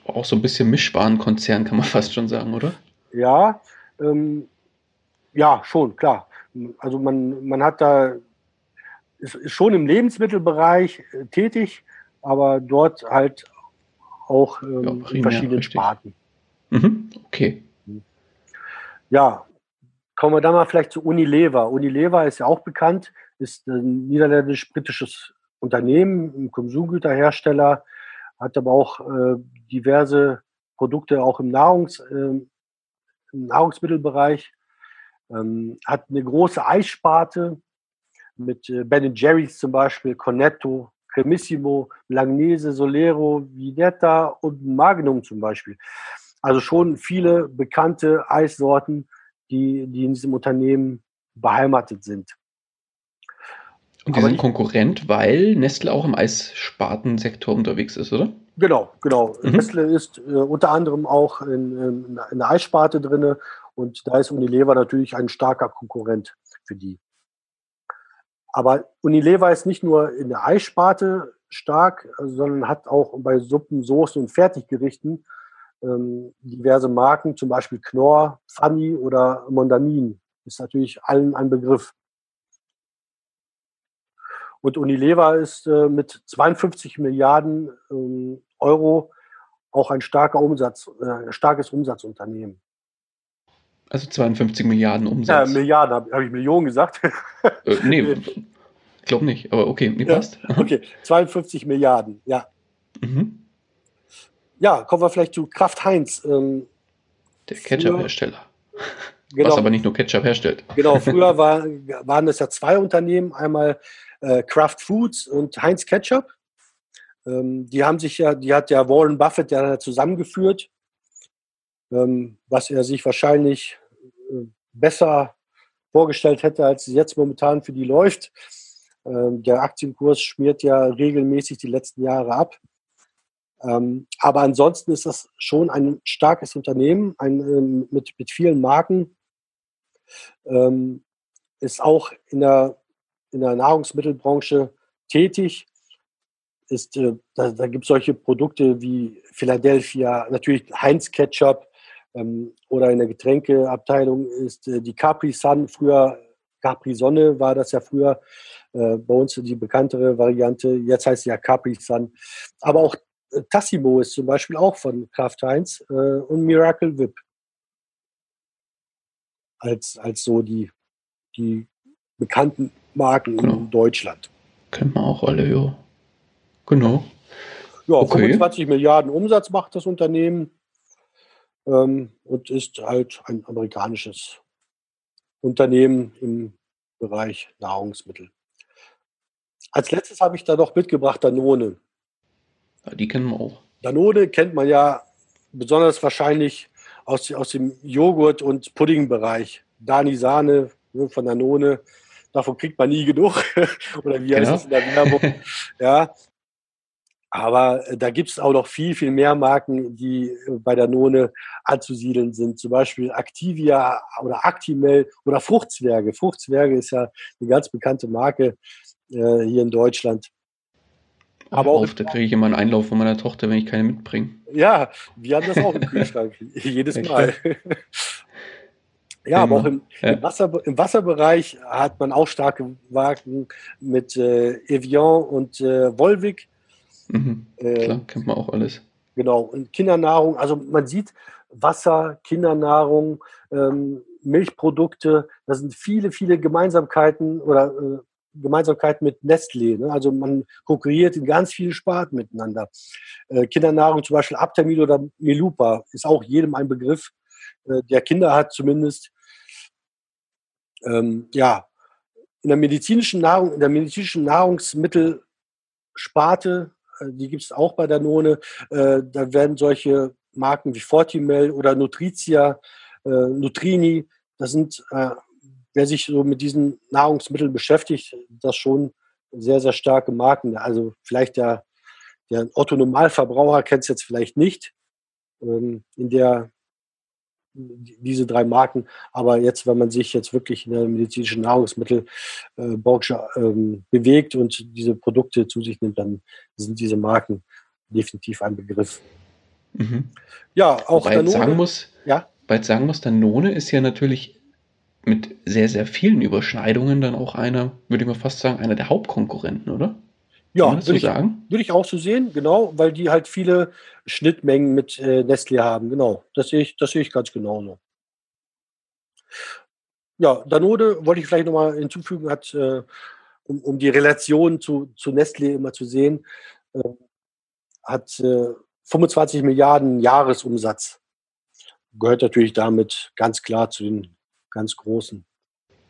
Auch so ein bisschen Mischwarenkonzern, kann man fast schon sagen, oder? Ja, ähm, ja, schon, klar. Also man, man hat da, ist, ist schon im Lebensmittelbereich äh, tätig, aber dort halt auch ähm, ja, in verschiedenen richtig. Sparten. Mhm, okay. Ja, kommen wir dann mal vielleicht zu Unilever. Unilever ist ja auch bekannt, ist ein niederländisch-britisches Unternehmen, ein Konsumgüterhersteller, hat aber auch äh, diverse Produkte auch im, Nahrungs, äh, im Nahrungsmittelbereich, ähm, hat eine große Eissparte mit äh, Ben Jerry's zum Beispiel, Cornetto, Cremissimo, Langnese, Solero, Vinetta und Magnum zum Beispiel. Also schon viele bekannte Eissorten, die, die in diesem Unternehmen beheimatet sind. Und die Aber sind Konkurrent, weil Nestle auch im Eisspartensektor unterwegs ist, oder? Genau, genau. Mhm. Nestle ist äh, unter anderem auch in, in, in der Eissparte drin und da ist Unilever natürlich ein starker Konkurrent für die. Aber Unilever ist nicht nur in der Eissparte stark, sondern hat auch bei Suppen, Soßen und Fertiggerichten ähm, diverse Marken, zum Beispiel Knorr, Fanny oder Mondamin. Ist natürlich allen ein Begriff. Und Unilever ist äh, mit 52 Milliarden ähm, Euro auch ein starker Umsatz, äh, starkes Umsatzunternehmen. Also 52 Milliarden Umsatz. Ja, Milliarden, habe hab ich Millionen gesagt? Äh, nee, glaube nicht, aber okay, mir ja, passt. Okay, 52 Milliarden, ja. Mhm. Ja, kommen wir vielleicht zu Kraft Heinz. Ähm, Der Ketchup-Hersteller. Genau, Was aber nicht nur Ketchup herstellt. Genau, früher war, waren das ja zwei Unternehmen, einmal äh, Kraft Foods und Heinz Ketchup. Ähm, die haben sich ja, die hat ja Warren Buffett ja zusammengeführt, ähm, was er sich wahrscheinlich äh, besser vorgestellt hätte, als es jetzt momentan für die läuft. Ähm, der Aktienkurs schmiert ja regelmäßig die letzten Jahre ab. Ähm, aber ansonsten ist das schon ein starkes Unternehmen ein, ähm, mit, mit vielen Marken. Ähm, ist auch in der, in der Nahrungsmittelbranche tätig. Ist, äh, da da gibt es solche Produkte wie Philadelphia, natürlich Heinz Ketchup ähm, oder in der Getränkeabteilung ist äh, die Capri Sun, früher Capri Sonne war das ja früher äh, bei uns die bekanntere Variante. Jetzt heißt sie ja Capri Sun. Aber auch Tassimo ist zum Beispiel auch von Kraft Heinz äh, und Miracle Whip. Als, als so die, die bekannten Marken genau. in Deutschland. Kennen wir auch alle, ja. Genau. Ja, okay. 25 Milliarden Umsatz macht das Unternehmen ähm, und ist halt ein amerikanisches Unternehmen im Bereich Nahrungsmittel. Als letztes habe ich da noch mitgebracht Danone. Ja, die kennen wir auch. Danone kennt man ja besonders wahrscheinlich aus, aus dem Joghurt- und Puddingbereich. Dani Sahne ne, von Danone, davon kriegt man nie genug. Oder wie heißt genau. es in der Werbung? ja. Aber äh, da gibt es auch noch viel, viel mehr Marken, die äh, bei Danone anzusiedeln sind. Zum Beispiel Activia oder Actimel oder Fruchtzwerge. Fruchtzwerge ist ja eine ganz bekannte Marke äh, hier in Deutschland. Aber auch auf, da kriege ich immer einen Einlauf von meiner Tochter, wenn ich keine mitbringe. Ja, wir haben das auch im Kühlschrank. Jedes Mal. Ja, aber auch im, ja. im, Wasser, im, Wasserbereich hat man auch starke Marken mit äh, Evian und äh, Volvic. Mhm, äh, klar, kennt man auch alles. Genau, und Kindernahrung, also man sieht Wasser, Kindernahrung, ähm, Milchprodukte, da sind viele, viele Gemeinsamkeiten oder Gemeinsamkeiten mit Nestlé. Ne? Also man konkurriert in ganz vielen Sparten miteinander. Äh, Kindernahrung, zum Beispiel Aptamil oder Melupa, ist auch jedem ein Begriff, äh, der Kinder hat zumindest. Ähm, ja, in der medizinischen Nahrung, in der medizinischen Nahrungsmittelsparte, äh, die gibt es auch bei Danone, äh, da werden solche Marken wie Fortimel oder Nutritia, äh, Nutrini, das sind äh, wer sich so mit diesen Nahrungsmitteln beschäftigt, das schon sehr, sehr starke Marken. Also vielleicht der, der Otto Normalverbraucher kennt es jetzt vielleicht nicht ähm, in der diese drei Marken. Aber jetzt, wenn man sich jetzt wirklich in der medizinischen Nahrungsmittelbranche äh, ähm, bewegt und diese Produkte zu sich nimmt, dann sind diese Marken definitiv ein Begriff. Mhm. Ja, auch Wobei Danone. Sagen muss, ja? Weil sagen muss, Danone ist ja natürlich mit sehr, sehr vielen Überschneidungen dann auch einer, würde ich mal fast sagen, einer der Hauptkonkurrenten, oder? Ja, würde so ich, sagen? würde ich auch so sehen, genau, weil die halt viele Schnittmengen mit äh, Nestle haben, genau. Das sehe ich, das sehe ich ganz genauso. Ja, Danone wollte ich vielleicht nochmal hinzufügen, hat, äh, um, um die Relation zu, zu Nestle immer zu sehen, äh, hat 25 äh, Milliarden Jahresumsatz. Gehört natürlich damit ganz klar zu den ganz großen.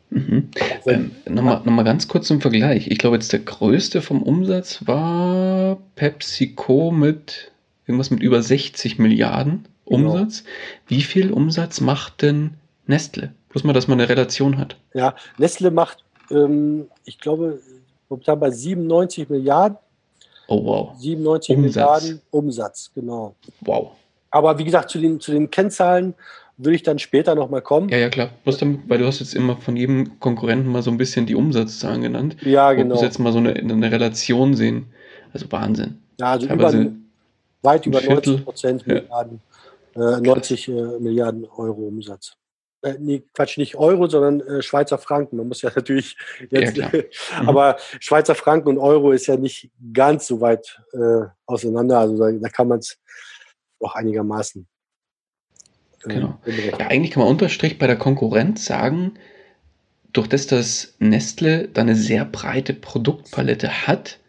Mhm. Ähm, Nochmal noch mal ganz kurz zum Vergleich. Ich glaube, jetzt der größte vom Umsatz war PepsiCo mit irgendwas mit über 60 Milliarden genau. Umsatz. Genau. Wie viel Umsatz macht denn Nestle? Bloß mal, dass man eine Relation hat. Ja, Nestle macht, ähm, ich glaube, momentan bei 97 Milliarden. Oh wow. 97 Umsatz. Milliarden Umsatz, genau. Wow. Aber wie gesagt, zu den, zu den Kennzahlen würde ich dann später nochmal kommen. Ja, ja, klar. Dann, weil du hast jetzt immer von jedem Konkurrenten mal so ein bisschen die Umsatzzahlen genannt. Ja, genau. Du jetzt mal so eine, eine Relation sehen. Also Wahnsinn. Ja, also über, weit über 90 Prozent ja. Milliarden, äh, 90 äh, Milliarden Euro Umsatz. Äh, nee, Quatsch, nicht Euro, sondern äh, Schweizer Franken. Man muss ja natürlich jetzt, ja, mhm. aber Schweizer Franken und Euro ist ja nicht ganz so weit äh, auseinander. Also da, da kann man es auch einigermaßen Genau. Ja, eigentlich kann man unterstrich bei der Konkurrenz sagen, durch das, dass Nestle da eine sehr breite Produktpalette hat,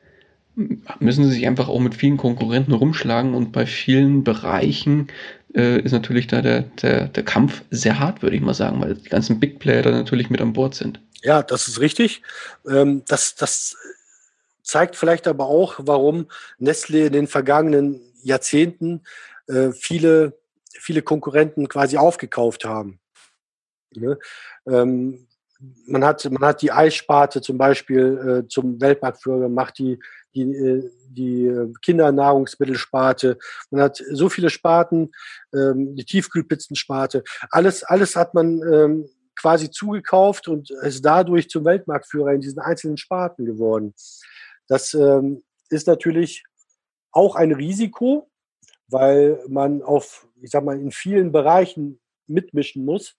müssen sie sich einfach auch mit vielen Konkurrenten rumschlagen und bei vielen Bereichen äh, ist natürlich da der, der, der Kampf sehr hart, würde ich mal sagen, weil die ganzen Big Player da natürlich mit an Bord sind. Ja, das ist richtig. Ähm, das, das zeigt vielleicht aber auch, warum Nestle in den vergangenen Jahrzehnten äh, viele viele Konkurrenten quasi aufgekauft haben. Ne? Ähm, man hat, man hat die Eissparte zum Beispiel äh, zum Weltmarktführer gemacht, die, die, äh, die Kindernahrungsmittelsparte. Man hat so viele Sparten, ähm, die Tiefkühlpizzensparte. Alles, alles hat man ähm, quasi zugekauft und ist dadurch zum Weltmarktführer in diesen einzelnen Sparten geworden. Das ähm, ist natürlich auch ein Risiko, weil man auf, ich sag mal, in vielen Bereichen mitmischen muss.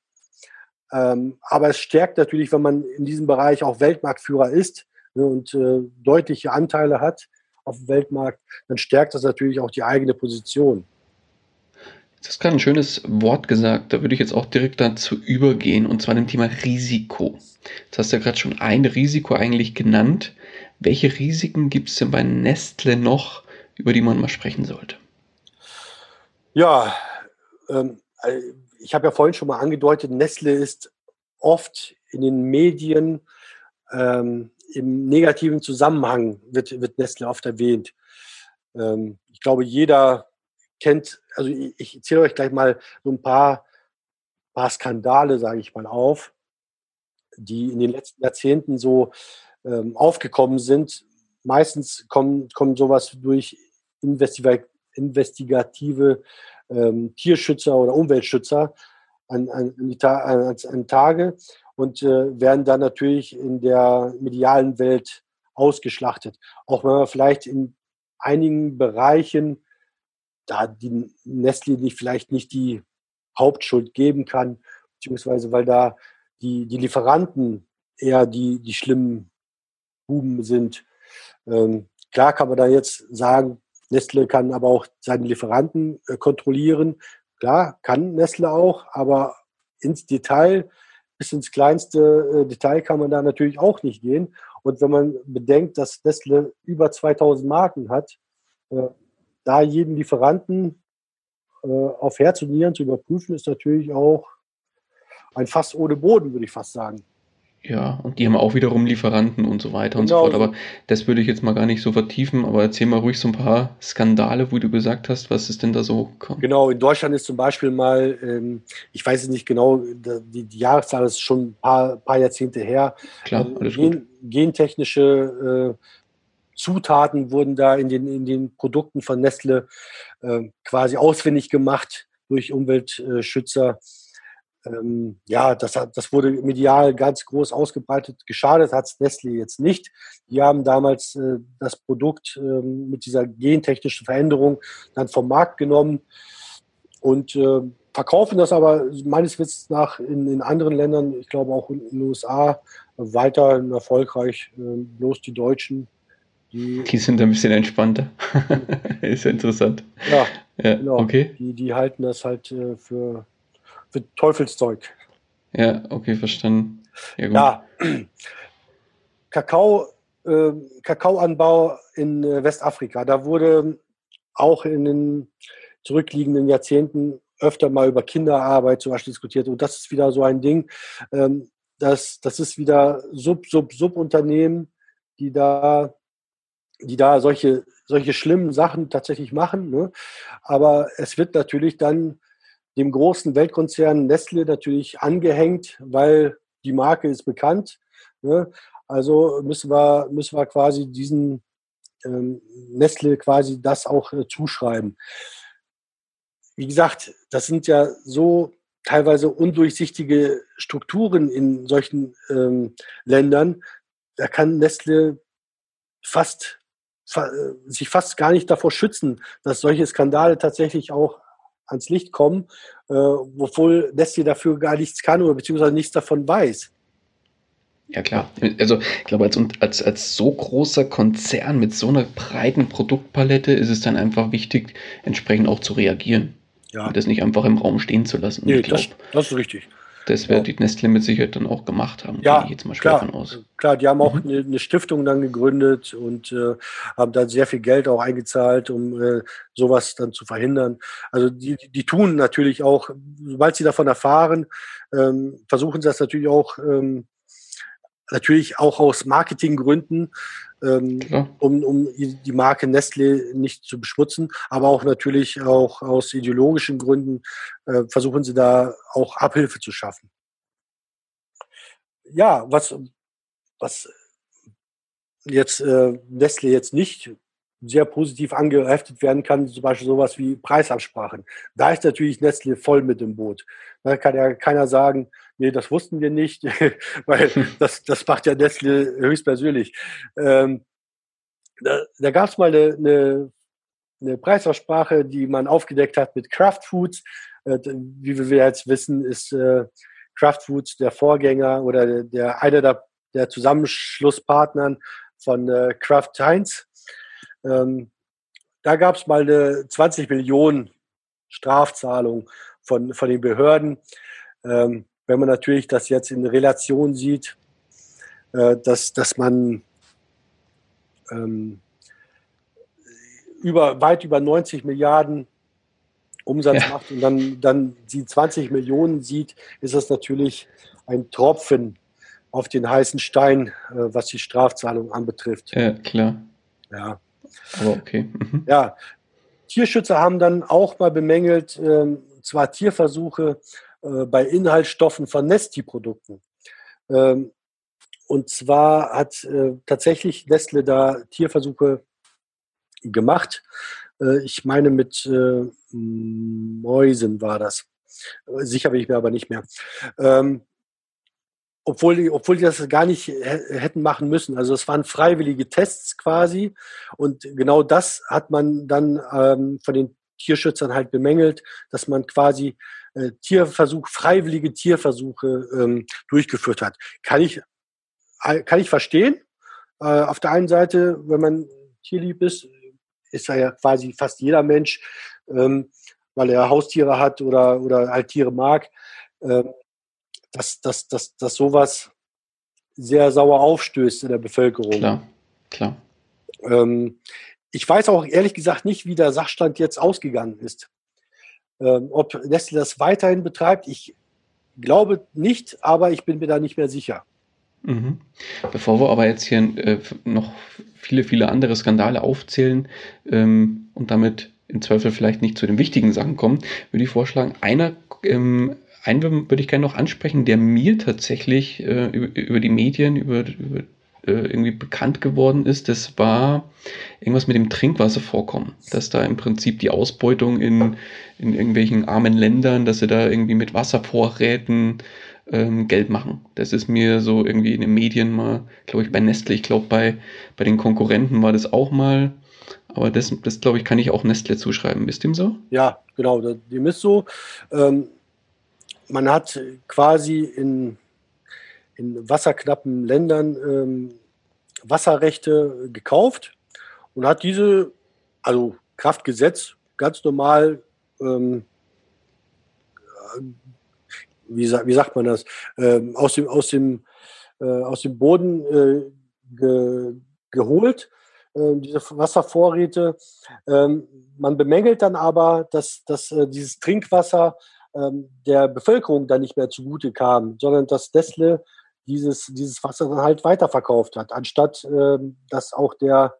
Ähm, aber es stärkt natürlich, wenn man in diesem Bereich auch Weltmarktführer ist ne, und äh, deutliche Anteile hat auf dem Weltmarkt, dann stärkt das natürlich auch die eigene Position. Das ist gerade ein schönes Wort gesagt, da würde ich jetzt auch direkt dazu übergehen, und zwar dem Thema Risiko. Jetzt hast du ja gerade schon ein Risiko eigentlich genannt. Welche Risiken gibt es denn bei Nestle noch, über die man mal sprechen sollte? Ja, ähm, äh, ich habe ja vorhin schon mal angedeutet, Nestle ist oft in den Medien ähm, im negativen Zusammenhang wird, wird Nestle oft erwähnt. Ähm, ich glaube, jeder kennt, also ich, ich zähle euch gleich mal so ein paar, paar Skandale, sage ich mal, auf, die in den letzten Jahrzehnten so ähm, aufgekommen sind. Meistens kommt kommen sowas durch investigative ähm, Tierschützer oder Umweltschützer an, an, an, an Tage und äh, werden dann natürlich in der medialen Welt ausgeschlachtet. Auch wenn man vielleicht in einigen Bereichen da die Nestle nicht, vielleicht nicht die Hauptschuld geben kann, beziehungsweise weil da die, die Lieferanten eher die, die schlimmen Buben sind. Ähm, klar kann man da jetzt sagen, Nestle kann aber auch seine Lieferanten äh, kontrollieren. Klar, kann Nestle auch, aber ins Detail, bis ins kleinste äh, Detail kann man da natürlich auch nicht gehen. Und wenn man bedenkt, dass Nestle über 2000 Marken hat, äh, da jeden Lieferanten auf Herz und Nieren zu überprüfen, ist natürlich auch ein Fass ohne Boden, würde ich fast sagen. Ja, und die haben auch wiederum Lieferanten und so weiter und so genau fort. Aber das würde ich jetzt mal gar nicht so vertiefen, aber erzähl mal ruhig so ein paar Skandale, wo du gesagt hast, was ist denn da so gekommen? Genau, in Deutschland ist zum Beispiel mal, ähm, ich weiß es nicht genau, die, die, Jahreszahl ist schon ein paar, paar Jahrzehnte her. Klar, ähm, alles Gen, gut. Gentechnische äh, Zutaten wurden da in den, in den Produkten von Nestle äh, quasi ausfindig gemacht durch Umweltschützer. Ähm, ja, das, hat, das wurde medial ganz groß ausgebreitet. Geschadet hat es Nestle jetzt nicht. Die haben damals äh, das Produkt äh, mit dieser gentechnischen Veränderung dann vom Markt genommen und äh, verkaufen das aber meines Wissens nach in, in anderen Ländern, ich glaube auch in den USA, weiter erfolgreich. Ähm, bloß die Deutschen die, die sind ein bisschen entspannter. ist ja interessant. Ja, ja genau. Okay. Die, die halten das halt äh, für, für Teufelszeug. Ja, okay, verstanden. Ja, ja. Kakao, äh, Kakaoanbau in äh, Westafrika, da wurde auch in den zurückliegenden Jahrzehnten öfter mal über Kinderarbeit zum Beispiel diskutiert. Und das ist wieder so ein Ding. Ähm, das, das ist wieder Sub, Sub, Subunternehmen, die da die da solche, solche schlimmen Sachen tatsächlich machen. Ne? Aber es wird natürlich dann dem großen Weltkonzern Nestle natürlich angehängt, weil die Marke ist bekannt. Ne? Also müssen wir, müssen wir quasi diesen ähm, Nestle quasi das auch äh, zuschreiben. Wie gesagt, das sind ja so teilweise undurchsichtige Strukturen in solchen ähm, Ländern. Da kann Nestle fast äh, sich fast gar nicht davor schützen, dass solche Skandale tatsächlich auch ans Licht kommen, äh, obwohl Nestle dafür gar nichts kann oder beziehungsweise nichts davon weiß. Ja klar, also ich glaube, als, als, als so großer Konzern mit so einer breiten Produktpalette ist es dann einfach wichtig, entsprechend auch zu reagieren. Ja. Und das nicht einfach im Raum stehen zu lassen. Nee, das, das ist richtig. Das wird ja. die Nestle mit Sicherheit dann auch gemacht haben. Ja, jetzt mal klar, aus. klar, die haben auch mhm. eine, eine, Stiftung dann gegründet und äh, haben dann sehr viel Geld auch eingezahlt, um äh, sowas dann zu verhindern. Also die, die tun natürlich auch, sobald sie davon erfahren, ähm, versuchen sie das natürlich auch ähm, natürlich auch aus Marketinggründen, ähm, um, um die Marke Nestle nicht zu beschmutzen, aber auch natürlich auch aus ideologischen Gründen äh, versuchen sie da auch Abhilfe zu schaffen. Ja, was, was jetzt äh, Nestle jetzt nicht sehr positiv angeheftet werden kann, zum Beispiel sowas wie Preisabsprachen. Da ist natürlich Nestle voll mit im Boot. Da kann ja keiner sagen, nee, das wussten wir nicht, weil das, das macht ja Nestle höchstpersönlich. Ähm, da da gab es mal eine, eine, eine Preisaussprache, die man aufgedeckt hat mit Kraft Foods. Äh, wie wir jetzt wissen, ist äh, Kraft Foods der Vorgänger oder der, der einer der, der Zusammenschlusspartnern von äh, Kraft Heinz. Ähm, da gab es mal eine 20 Millionen Strafzahlung von, von den Behörden. Ähm, wenn man natürlich das jetzt in Relation sieht, äh, dass, dass man ähm, über, weit über 90 Milliarden Umsatz ja. macht und dann, dann die 20 Millionen sieht, ist das natürlich ein Tropfen auf den heißen Stein, äh, was die Strafzahlung anbetrifft. Ja, klar. Ja. Aber okay. Mhm. Ja, Tierschützer haben dann auch mal bemängelt, ähm, zwar Tierversuche äh, bei Inhaltsstoffen von Nesti-Produkten. Ähm, und zwar hat äh, tatsächlich Nestle da Tierversuche gemacht. Äh, ich meine, mit äh, Mäusen war das. Sicher bin ich mir aber nicht mehr. Ähm, obwohl die, obwohl die das gar nicht hätten machen müssen. Also es waren freiwillige Tests quasi. Und genau das hat man dann ähm, von den Tierschützern halt bemängelt, dass man quasi äh, Tierversuch, freiwillige Tierversuche ähm, durchgeführt hat. Kann ich, äh, kann ich verstehen. Äh, auf der einen Seite, wenn man tierlieb ist, ist ja quasi fast jeder Mensch, ähm, weil er Haustiere hat oder, oder halt Tiere mag, ähm, dass, dass, dass, dass sowas sehr sauer aufstößt in der Bevölkerung. Klar, klar. Ähm, ich weiß auch ehrlich gesagt nicht, wie der Sachstand jetzt ausgegangen ist. Ähm, ob Nestle das weiterhin betreibt, ich glaube nicht, aber ich bin mir da nicht mehr sicher. Mhm. Bevor wir aber jetzt hier äh, noch viele, viele andere Skandale aufzählen ähm, und damit im Zweifel vielleicht nicht zu den wichtigen Sachen kommen, würde ich vorschlagen, einer, ähm, einen würde ich gerne noch ansprechen, der mir tatsächlich äh, über, über, die Medien, über, über irgendwie bekannt geworden ist, das war irgendwas mit dem Trinkwasservorkommen, dass da im Prinzip die Ausbeutung in, in irgendwelchen armen Ländern, dass sie da irgendwie mit Wasservorräten ähm, Geld machen. Das ist mir so irgendwie in den Medien mal, glaube ich, bei Nestle, ich glaube bei, bei den Konkurrenten war das auch mal. Aber das, das glaube ich, kann ich auch Nestle zuschreiben. Ist dem so? Ja, genau, dem ist so. Ähm, man hat quasi in, in wasserknappen Ländern ähm, Wasserrechte gekauft und hat diese, also Kraftgesetz, ganz normal ähm, wie, wie sagt man das, ähm, aus dem, aus dem, äh, aus dem Boden äh, ge, geholt, äh, diese Wasservorräte. Ähm, man bemängelt dann aber, dass, dass äh, dieses Trinkwasser ähm, der Bevölkerung dann nicht mehr zugute kam, sondern dass Nestle dieses, dieses Wasser dann halt weiterverkauft hat, anstatt ähm, dass auch der,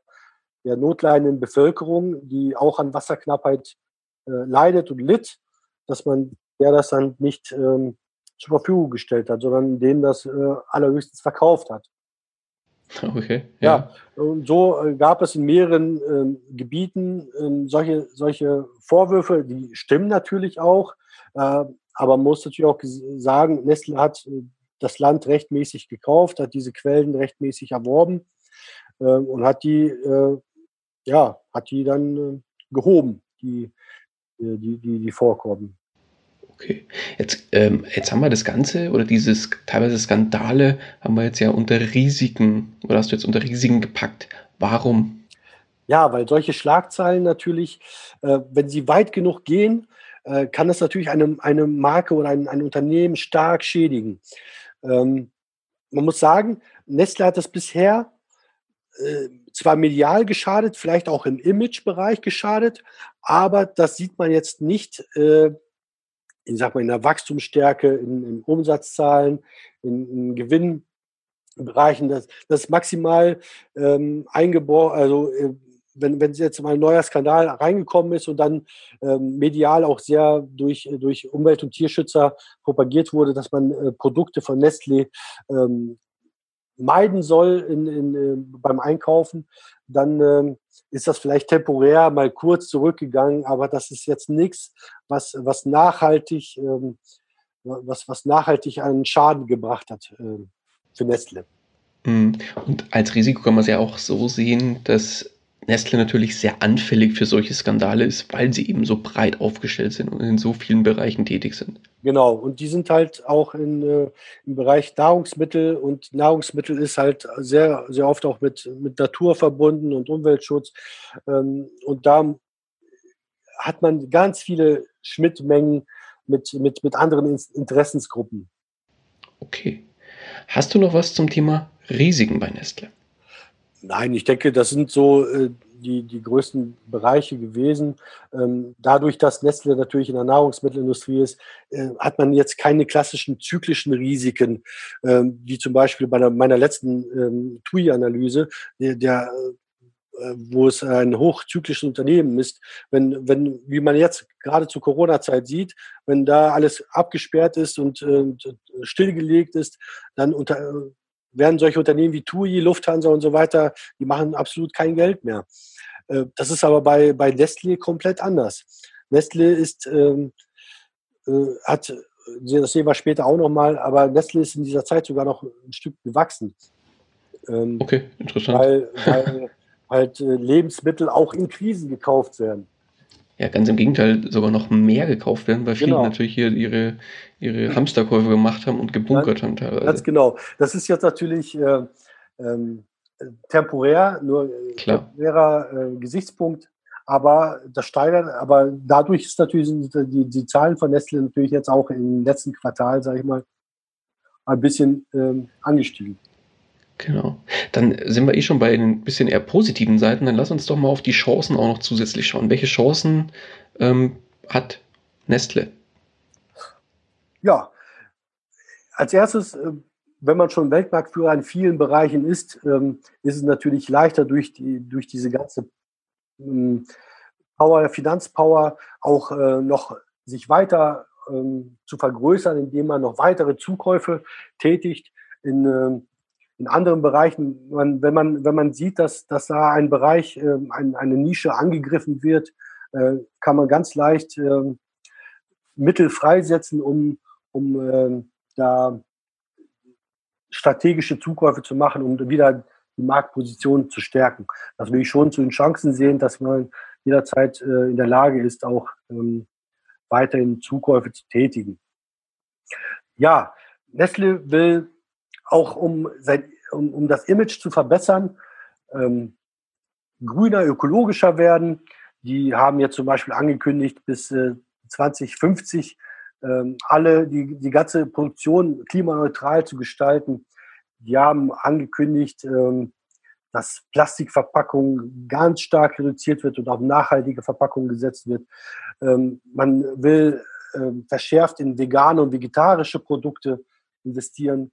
der notleidenden Bevölkerung, die auch an Wasserknappheit äh, leidet und litt, dass man der das dann nicht ähm, zur Verfügung gestellt hat, sondern denen das äh, allerhöchstens verkauft hat. Okay. Ja, ja und so äh, gab es in mehreren ähm, Gebieten ähm, solche, solche Vorwürfe, die stimmen natürlich auch, äh, aber man muss natürlich auch sagen, Nestle hat äh, das Land rechtmäßig gekauft, hat diese Quellen rechtmäßig erworben ähm, und hat die, äh, ja, hat die dann äh, gehoben, die, die, die, die Vorkommen. Okay. Jetzt, ähm, jetzt haben wir das Ganze oder dieses teilweise Skandale haben wir jetzt ja unter Risiken oder hast du jetzt unter Risiken gepackt. Warum? Ja, weil solche Schlagzeilen natürlich, äh, wenn sie weit genug gehen, äh, kann das natürlich eine, eine Marke oder ein, ein Unternehmen stark schädigen. Ähm, man muss sagen, Nestle hat das bisher äh, zwar medial geschadet, vielleicht auch im Imagebereich geschadet, aber das sieht man jetzt nicht äh, ich sag mal, in der Wachstumsstärke, in, in Umsatzzahlen, in, in Gewinnbereichen, das, das maximal ähm, eingebaut, also äh, wenn, wenn jetzt mal ein neuer Skandal reingekommen ist und dann ähm, medial auch sehr durch, durch Umwelt- und Tierschützer propagiert wurde, dass man äh, Produkte von Nestlé ähm, meiden soll in, in, äh, beim Einkaufen, dann ähm, ist das vielleicht temporär mal kurz zurückgegangen, aber das ist jetzt nichts, was, was nachhaltig, ähm, was, was nachhaltig einen Schaden gebracht hat äh, für Nestle. Mhm. Und als Risiko kann man es ja auch so sehen, dass Nestle natürlich sehr anfällig für solche Skandale ist, weil sie eben so breit aufgestellt sind und in so vielen Bereichen tätig sind. Genau, und die sind halt auch in, äh, im Bereich Nahrungsmittel und Nahrungsmittel ist halt sehr, sehr oft auch mit, mit Natur verbunden und Umweltschutz. Ähm, und da hat man ganz viele Schnittmengen mit, mit, mit anderen Interessensgruppen. Okay. Hast du noch was zum Thema Risiken bei Nestle? Nein, ich denke, das sind so äh, die, die größten Bereiche gewesen. Ähm, dadurch, dass Nestle natürlich in der Nahrungsmittelindustrie ist, äh, hat man jetzt keine klassischen zyklischen Risiken, ähm, wie zum Beispiel bei der, meiner letzten ähm, TUI-Analyse. Der, der äh, wo es ein hochzyklisches Unternehmen ist, wenn, wenn, wie man jetzt gerade zur Corona-Zeit sieht, wenn da alles abgesperrt ist und äh, stillgelegt ist, dann unter, werden solche Unternehmen wie TUI, Lufthansa und so weiter, die machen absolut kein Geld mehr. Äh, das ist aber bei, bei Nestle komplett anders. Nestle ist, ähm, äh, hat, das sehen wir später auch nochmal, aber Nestle ist in dieser Zeit sogar noch ein Stück gewachsen. Ähm, okay, interessant. Weil, weil halt äh, Lebensmittel auch in Krisen gekauft werden. Ja, ganz im Gegenteil, sogar noch mehr gekauft werden, weil viele genau. natürlich hier ihre, ihre Hamsterkäufe gemacht haben und gebunkert ja, haben teilweise. Ganz genau. Das ist jetzt natürlich äh, ähm, temporär, nur äh, Klar. temporärer äh, Gesichtspunkt, aber das steigert, aber dadurch ist natürlich die, die Zahlen von Nestle natürlich jetzt auch im letzten Quartal, sage ich mal, ein bisschen ähm, angestiegen. Genau. Dann sind wir eh schon bei den bisschen eher positiven Seiten. Dann lass uns doch mal auf die Chancen auch noch zusätzlich schauen. Welche Chancen ähm, hat Nestle? Ja, als erstes, äh, wenn man schon Weltmarktführer in vielen Bereichen ist, ähm, ist es natürlich leichter durch, die, durch diese ganze ähm, Power, Finanzpower auch äh, noch sich weiter ähm, zu vergrößern, indem man noch weitere Zukäufe tätigt in in anderen Bereichen, man, wenn, man, wenn man sieht, dass, dass da ein Bereich, äh, ein, eine Nische angegriffen wird, äh, kann man ganz leicht äh, Mittel freisetzen, um, um äh, da strategische Zukäufe zu machen, um wieder die Marktposition zu stärken. Das will ich schon zu den Chancen sehen, dass man jederzeit äh, in der Lage ist, auch ähm, weiterhin Zukäufe zu tätigen. Ja, Nestle will auch um, sein, um, um das Image zu verbessern, ähm, grüner, ökologischer werden. Die haben jetzt zum Beispiel angekündigt, bis äh, 2050 ähm, alle die, die ganze Produktion klimaneutral zu gestalten. Die haben angekündigt, ähm, dass Plastikverpackung ganz stark reduziert wird und auf nachhaltige Verpackungen gesetzt wird. Ähm, man will ähm, verschärft in vegane und vegetarische Produkte investieren.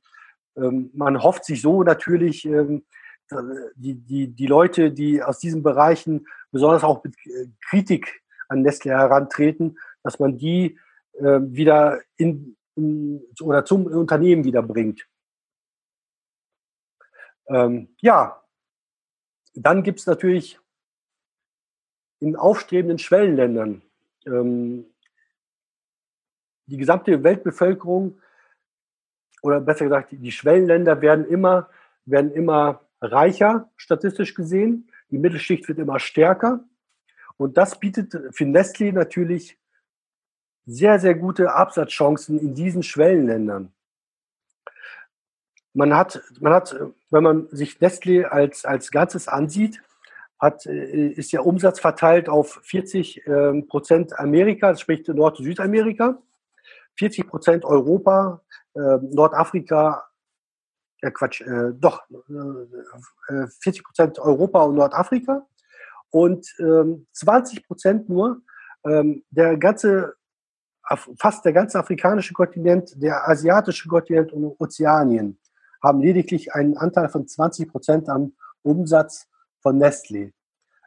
Ähm, man hofft sich so natürlich, ähm, die, die, die Leute, die aus diesen Bereichen besonders auch mit äh, Kritik an Nestle herantreten, dass man die äh, wieder in, in, oder zum Unternehmen wieder bringt. Ähm, ja, dann gibt es natürlich in aufstrebenden Schwellenländern ähm, die gesamte Weltbevölkerung oder besser gesagt, die Schwellenländer werden immer, werden immer reicher, statistisch gesehen. Die Mittelschicht wird immer stärker. Und das bietet für Nestlé natürlich sehr, sehr gute Absatzchancen in diesen Schwellenländern. Man hat, man hat, wenn man sich Nestlé als, als Ganzes ansieht, hat, äh, ist der Umsatz verteilt auf 40 ähm, Prozent Amerika, das spricht Nord- und Südamerika, 40 Prozent Europa, äh, Nordafrika, äh, Quatsch, äh, doch, äh, 40 äh, Prozent Europa und Nordafrika und ähm, 20 Prozent nur ähm, der ganze, fast der ganze afrikanische Kontinent, der asiatische Kontinent und Ozeanien haben lediglich einen Anteil von 20 Prozent am Umsatz von Nestlé.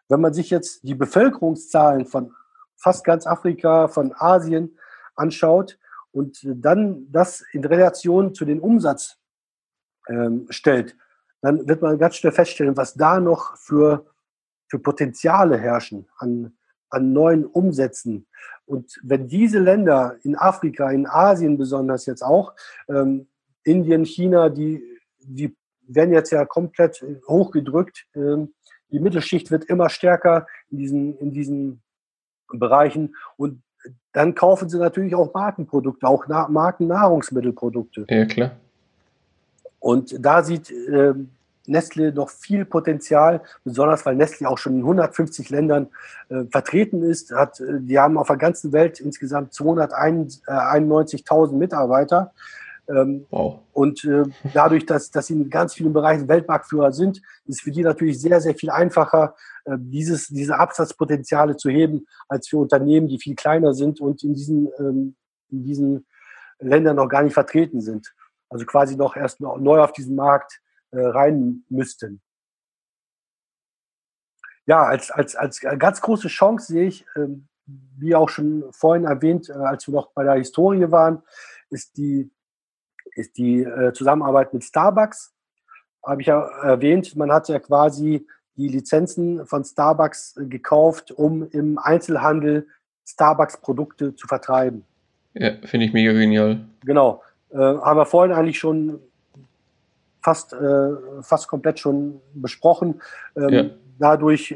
Wenn man sich jetzt die Bevölkerungszahlen von fast ganz Afrika, von Asien anschaut, und dann das in Relation zu den Umsatz ähm, stellt, dann wird man ganz schnell feststellen, was da noch für, für Potenziale herrschen an, an neuen Umsätzen. Und wenn diese Länder in Afrika, in Asien besonders jetzt auch, ähm, Indien, China, die, die werden jetzt ja komplett hochgedrückt. Ähm, die Mittelschicht wird immer stärker in diesen, in diesen Bereichen. Und dann kaufen sie natürlich auch Markenprodukte, auch Na Markennahrungsmittelprodukte. Ja, klar. Und da sieht äh, Nestle noch viel Potenzial, besonders weil Nestle auch schon in 150 Ländern äh, vertreten ist. Hat, äh, die haben auf der ganzen Welt insgesamt 291.000 Mitarbeiter. Ähm, wow. Und äh, dadurch, dass, dass sie in ganz vielen Bereichen Weltmarktführer sind, ist für die natürlich sehr, sehr viel einfacher, äh, dieses, diese Absatzpotenziale zu heben, als für Unternehmen, die viel kleiner sind und in diesen, ähm, in diesen Ländern noch gar nicht vertreten sind. Also quasi noch erst noch neu auf diesen Markt äh, rein müssten. ja, als, als, als ganz große Chance sehe ich, ähm, wie auch schon vorhin erwähnt, äh, als wir noch bei der Historie waren, ist die, ist die äh, Zusammenarbeit mit Starbucks. Habe ich ja erwähnt, man hat ja quasi die Lizenzen von Starbucks äh, gekauft, um im Einzelhandel Starbucks-Produkte zu vertreiben. Ja, finde ich mega genial. Genau. Äh, haben wir vorhin eigentlich schon fast, äh, fast komplett schon besprochen. Ähm, ja. Dadurch,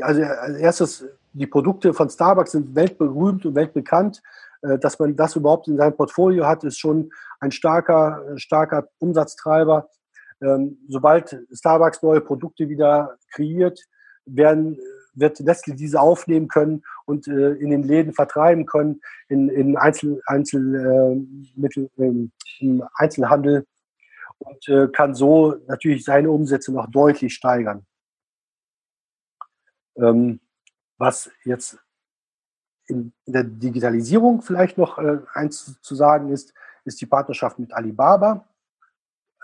also als erstes, die Produkte von Starbucks sind weltberühmt und weltbekannt. Äh, dass man das überhaupt in seinem Portfolio hat, ist schon ein starker, starker Umsatztreiber. Ähm, sobald Starbucks neue Produkte wieder kreiert, werden, wird Nestle diese aufnehmen können und äh, in den Läden vertreiben können, in, in Einzel, Einzelmittel, äh, im Einzelhandel und äh, kann so natürlich seine Umsätze noch deutlich steigern. Ähm, was jetzt in der Digitalisierung vielleicht noch äh, eins zu sagen ist, ist die Partnerschaft mit Alibaba.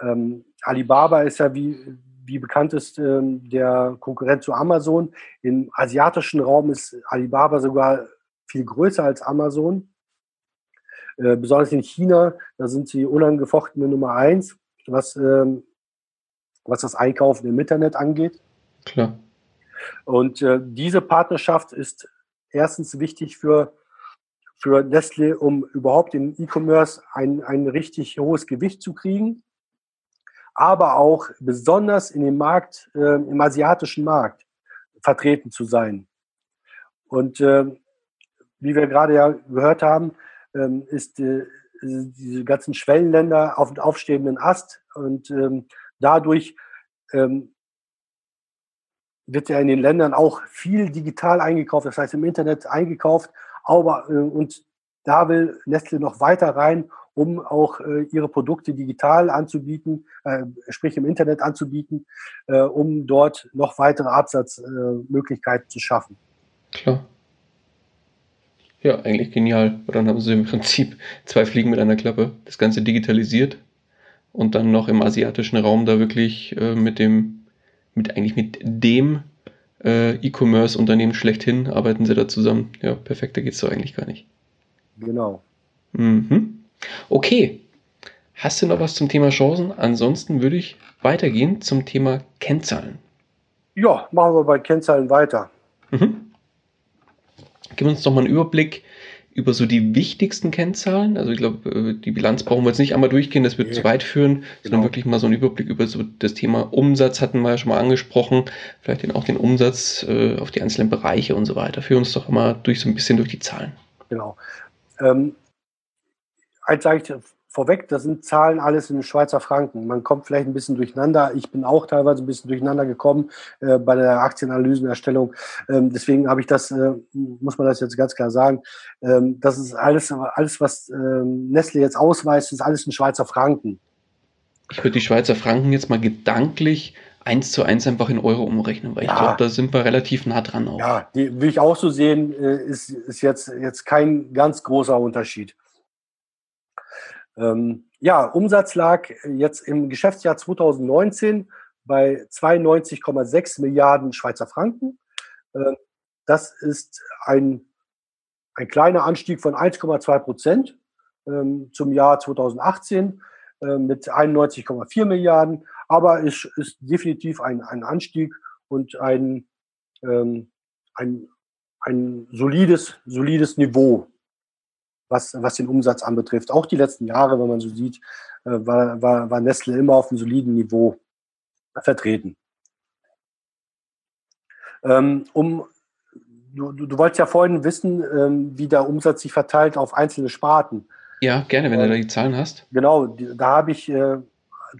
Ähm, Alibaba ist ja, wie, wie bekannt ist, ähm, der Konkurrent zu Amazon. Im asiatischen Raum ist Alibaba sogar viel größer als Amazon. Äh, besonders in China, da sind sie unangefochtene Nummer eins, was, ähm, was das Einkaufen im Internet angeht. Klar. Und äh, diese Partnerschaft ist erstens wichtig für, für Nestle, um überhaupt im E-Commerce ein, ein richtig hohes Gewicht zu kriegen aber auch besonders in dem Markt, äh, im asiatischen Markt vertreten zu sein. Und äh, wie wir gerade ja gehört haben, ähm, ist äh, diese ganzen Schwellenländer auf dem aufstehenden Ast und ähm, dadurch ähm, wird ja in den Ländern auch viel digital eingekauft, das heißt im Internet eingekauft, aber äh, und da will Nestle noch weiter rein um auch äh, ihre Produkte digital anzubieten, äh, sprich im Internet anzubieten, äh, um dort noch weitere Absatzmöglichkeiten zu schaffen. Klar. Ja, eigentlich genial. Dann haben sie im Prinzip zwei Fliegen mit einer Klappe. Das Ganze digitalisiert und dann noch im asiatischen Raum da wirklich äh, mit dem, mit eigentlich mit dem äh, E-Commerce-Unternehmen schlechthin arbeiten sie da zusammen. Ja, perfekter geht es so eigentlich gar nicht. Genau. Mhm. Okay, hast du noch was zum Thema Chancen? Ansonsten würde ich weitergehen zum Thema Kennzahlen. Ja, machen wir bei Kennzahlen weiter. Mhm. Gib uns doch mal einen Überblick über so die wichtigsten Kennzahlen. Also ich glaube, äh, die Bilanz brauchen wir jetzt nicht einmal durchgehen, das wird nee. zu weit führen, sondern genau. wirklich mal so einen Überblick über so das Thema Umsatz hatten wir ja schon mal angesprochen, vielleicht auch den Umsatz äh, auf die einzelnen Bereiche und so weiter. Führ uns doch mal durch so ein bisschen durch die Zahlen. Genau. Ähm, eins sage ich vorweg, das sind Zahlen alles in Schweizer Franken. Man kommt vielleicht ein bisschen durcheinander. Ich bin auch teilweise ein bisschen durcheinander gekommen äh, bei der Aktienanalysenerstellung. Ähm, deswegen habe ich das, äh, muss man das jetzt ganz klar sagen. Ähm, das ist alles, alles, was ähm, Nestle jetzt ausweist, ist alles in Schweizer Franken. Ich würde die Schweizer Franken jetzt mal gedanklich eins zu eins einfach in Euro umrechnen, weil ja. ich glaube, da sind wir relativ nah dran auch. Ja, die will ich auch so sehen, äh, ist, ist jetzt, jetzt kein ganz großer Unterschied. Ähm, ja, Umsatz lag jetzt im Geschäftsjahr 2019 bei 92,6 Milliarden Schweizer Franken. Äh, das ist ein, ein kleiner Anstieg von 1,2 Prozent ähm, zum Jahr 2018 äh, mit 91,4 Milliarden. Aber es ist definitiv ein, ein Anstieg und ein, ähm, ein, ein solides, solides Niveau was, was den Umsatz anbetrifft. Auch die letzten Jahre, wenn man so sieht, äh, war, war, war Nestle immer auf einem soliden Niveau vertreten. Ähm, um, du, du wolltest ja vorhin wissen, ähm, wie der Umsatz sich verteilt auf einzelne Sparten. Ja, gerne, wenn du da die Zahlen hast. Genau, da habe ich äh,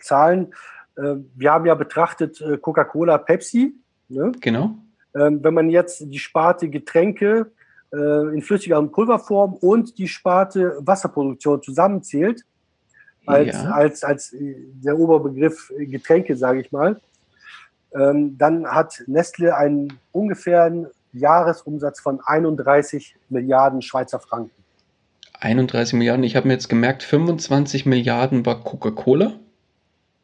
Zahlen. Äh, wir haben ja betrachtet äh, Coca-Cola, Pepsi. Ne? Genau. Ähm, wenn man jetzt die Sparte Getränke äh, in flüssiger und Pulverform und die Sparte Wasserproduktion zusammenzählt, als, ja. als, als der Oberbegriff Getränke, sage ich mal, ähm, dann hat Nestle einen ungefähren Jahresumsatz von 31 Milliarden Schweizer Franken. 31 Milliarden, ich habe mir jetzt gemerkt, 25 Milliarden war Coca-Cola.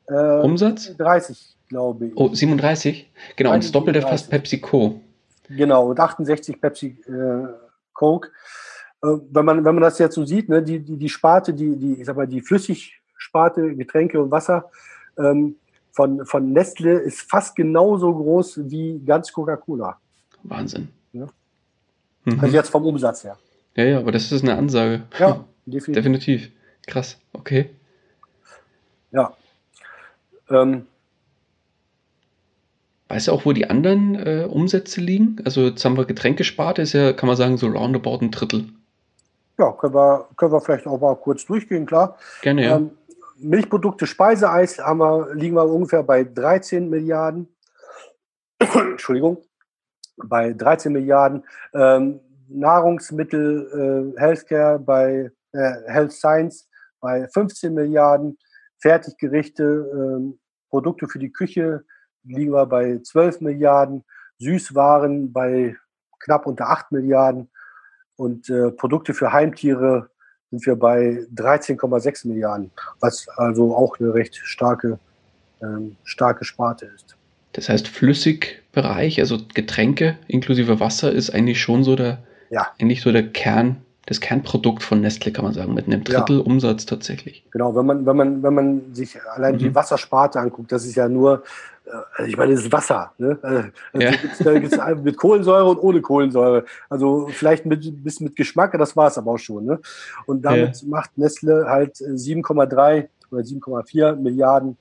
Äh, Umsatz? 30. glaube ich. Oh, 37? Genau, und das Doppelte fast PepsiCo. Genau, und 68 Pepsi äh, Coke. Äh, wenn, man, wenn man das jetzt so sieht, ne, die, die, die Sparte, die, die, ich sag mal, die Flüssigsparte, Getränke und Wasser ähm, von, von Nestle ist fast genauso groß wie ganz Coca-Cola. Wahnsinn. Ja. Mhm. Also jetzt vom Umsatz her. Ja, ja, aber das ist eine Ansage. Ja, definitiv. definitiv. Krass, okay. Ja. Ähm, Weißt du auch, wo die anderen äh, Umsätze liegen? Also jetzt haben wir Getränkesparte, ist ja, kann man sagen, so roundabout ein Drittel. Ja, können wir, können wir vielleicht auch mal kurz durchgehen, klar. Gerne, ja. Ähm, Milchprodukte, Speiseeis haben wir, liegen wir ungefähr bei 13 Milliarden. Entschuldigung, bei 13 Milliarden. Ähm, Nahrungsmittel, äh, Healthcare bei äh, Health Science bei 15 Milliarden. Fertiggerichte, äh, Produkte für die Küche liegen wir bei 12 Milliarden. Süßwaren bei knapp unter 8 Milliarden. Und äh, Produkte für Heimtiere sind wir bei 13,6 Milliarden, was also auch eine recht starke, ähm, starke Sparte ist. Das heißt, Flüssigbereich, also Getränke inklusive Wasser, ist eigentlich schon so der, ja. eigentlich so der Kern, das Kernprodukt von Nestle, kann man sagen, mit einem Drittel ja. Umsatz tatsächlich. Genau, wenn man, wenn man, wenn man sich allein mhm. die Wassersparte anguckt, das ist ja nur, äh, ich meine, das ist Wasser. Ne? Also, ja. Da gibt es mit Kohlensäure und ohne Kohlensäure. Also vielleicht mit bisschen mit Geschmack, das war es aber auch schon. Ne? Und damit ja. macht Nestle halt 7,3 oder 7,4 Milliarden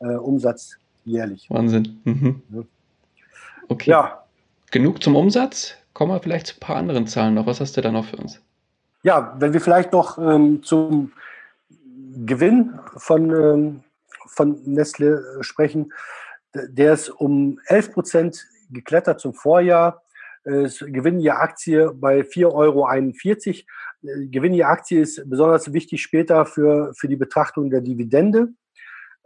äh, Umsatz jährlich. Wahnsinn. Mhm. Okay. Ja. Genug zum Umsatz. Kommen wir vielleicht zu ein paar anderen Zahlen noch. Was hast du da noch für uns? Ja, wenn wir vielleicht noch ähm, zum Gewinn von, ähm, von Nestle äh, sprechen, der ist um 11 Prozent geklettert zum Vorjahr. Es Gewinn je Aktie bei 4,41 Euro. Gewinn je Aktie ist besonders wichtig später für, für die Betrachtung der Dividende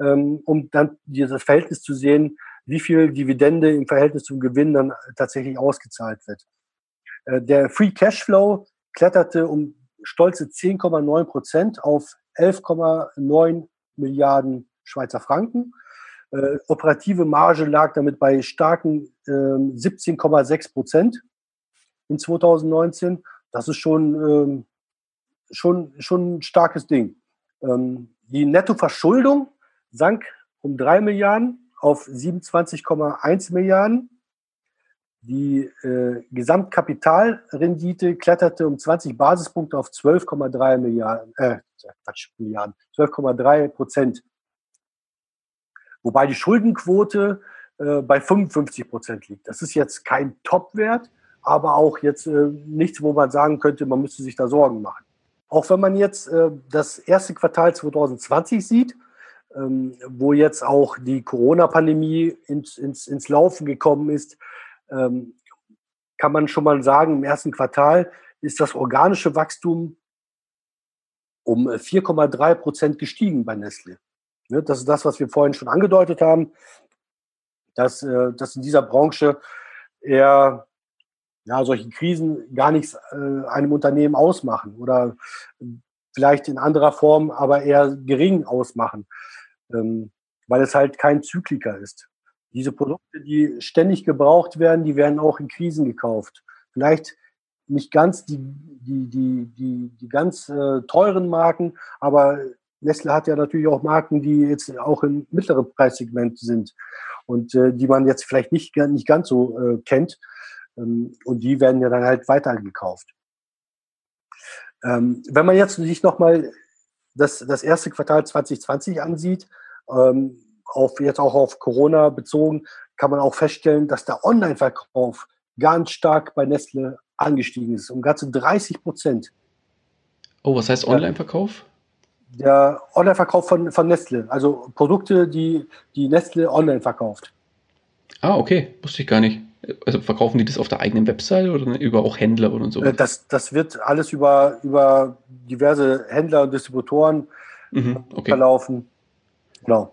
ähm, um dann dieses Verhältnis zu sehen, wie viel Dividende im Verhältnis zum Gewinn dann tatsächlich ausgezahlt wird. Äh, der Free Cashflow kletterte um stolze 10,9 Prozent auf 11,9 Milliarden Schweizer Franken. Äh, operative Marge lag damit bei starken äh, 17,6 Prozent in 2019. Das ist schon, ähm, schon, schon ein starkes Ding. Ähm, die Nettoverschuldung sank um 3 Milliarden auf 27,1 Milliarden. Die äh, Gesamtkapitalrendite kletterte um 20 Basispunkte auf 12,3 Milliarden, äh, Quatsch, Milliarden, 12,3 Prozent. Wobei die Schuldenquote äh, bei 55 Prozent liegt. Das ist jetzt kein Topwert, aber auch jetzt äh, nichts, wo man sagen könnte, man müsste sich da Sorgen machen. Auch wenn man jetzt äh, das erste Quartal 2020 sieht, ähm, wo jetzt auch die Corona-Pandemie ins, ins, ins Laufen gekommen ist, ähm, kann man schon mal sagen, im ersten Quartal ist das organische Wachstum um 4,3 Prozent gestiegen bei Nestle. Ne, das ist das, was wir vorhin schon angedeutet haben, dass, äh, dass in dieser Branche eher ja, solche Krisen gar nichts äh, einem Unternehmen ausmachen oder vielleicht in anderer Form, aber eher gering ausmachen ähm, weil es halt kein Zykliker ist. Diese Produkte, die ständig gebraucht werden, die werden auch in Krisen gekauft. Vielleicht nicht ganz die, die, die, die, die ganz äh, teuren Marken, aber Nestle hat ja natürlich auch Marken, die jetzt auch im mittleren Preissegment sind und äh, die man jetzt vielleicht nicht, nicht ganz so äh, kennt. Ähm, und die werden ja dann halt weitergekauft. Ähm, wenn man jetzt sich nochmal das, das erste Quartal 2020 ansieht, ähm, auf, jetzt auch auf Corona bezogen, kann man auch feststellen, dass der Online-Verkauf ganz stark bei Nestle angestiegen ist, um ganze 30 Prozent. Oh, was heißt Online-Verkauf? Der Online-Verkauf von, von Nestle, also Produkte, die, die Nestle online verkauft. Ah, okay, wusste ich gar nicht. Also verkaufen die das auf der eigenen Website oder über auch Händler oder so? Äh, das, das wird alles über, über diverse Händler und Distributoren mhm, okay. verlaufen. Genau.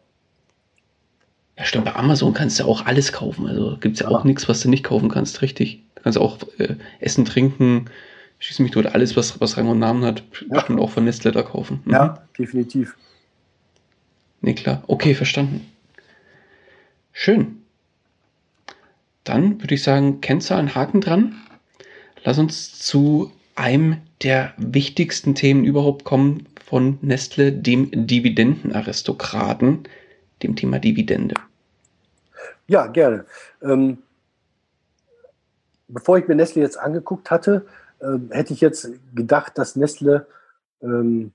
Ja, stimmt, bei Amazon kannst du auch alles kaufen. Also gibt es ja auch ja. nichts, was du nicht kaufen kannst, richtig. Du kannst auch äh, Essen, Trinken, schieß mich dort, alles, was, was Rang und Namen hat, ja. bestimmt auch von Nestle da kaufen. Mhm. Ja, definitiv. Nee, klar. Okay, verstanden. Schön. Dann würde ich sagen, Kennzahlen, Haken dran. Lass uns zu einem der wichtigsten Themen überhaupt kommen von Nestle, dem Dividendenaristokraten, dem Thema Dividende. Ja, gerne. Ähm, bevor ich mir Nestle jetzt angeguckt hatte, äh, hätte ich jetzt gedacht, dass Nestle ähm,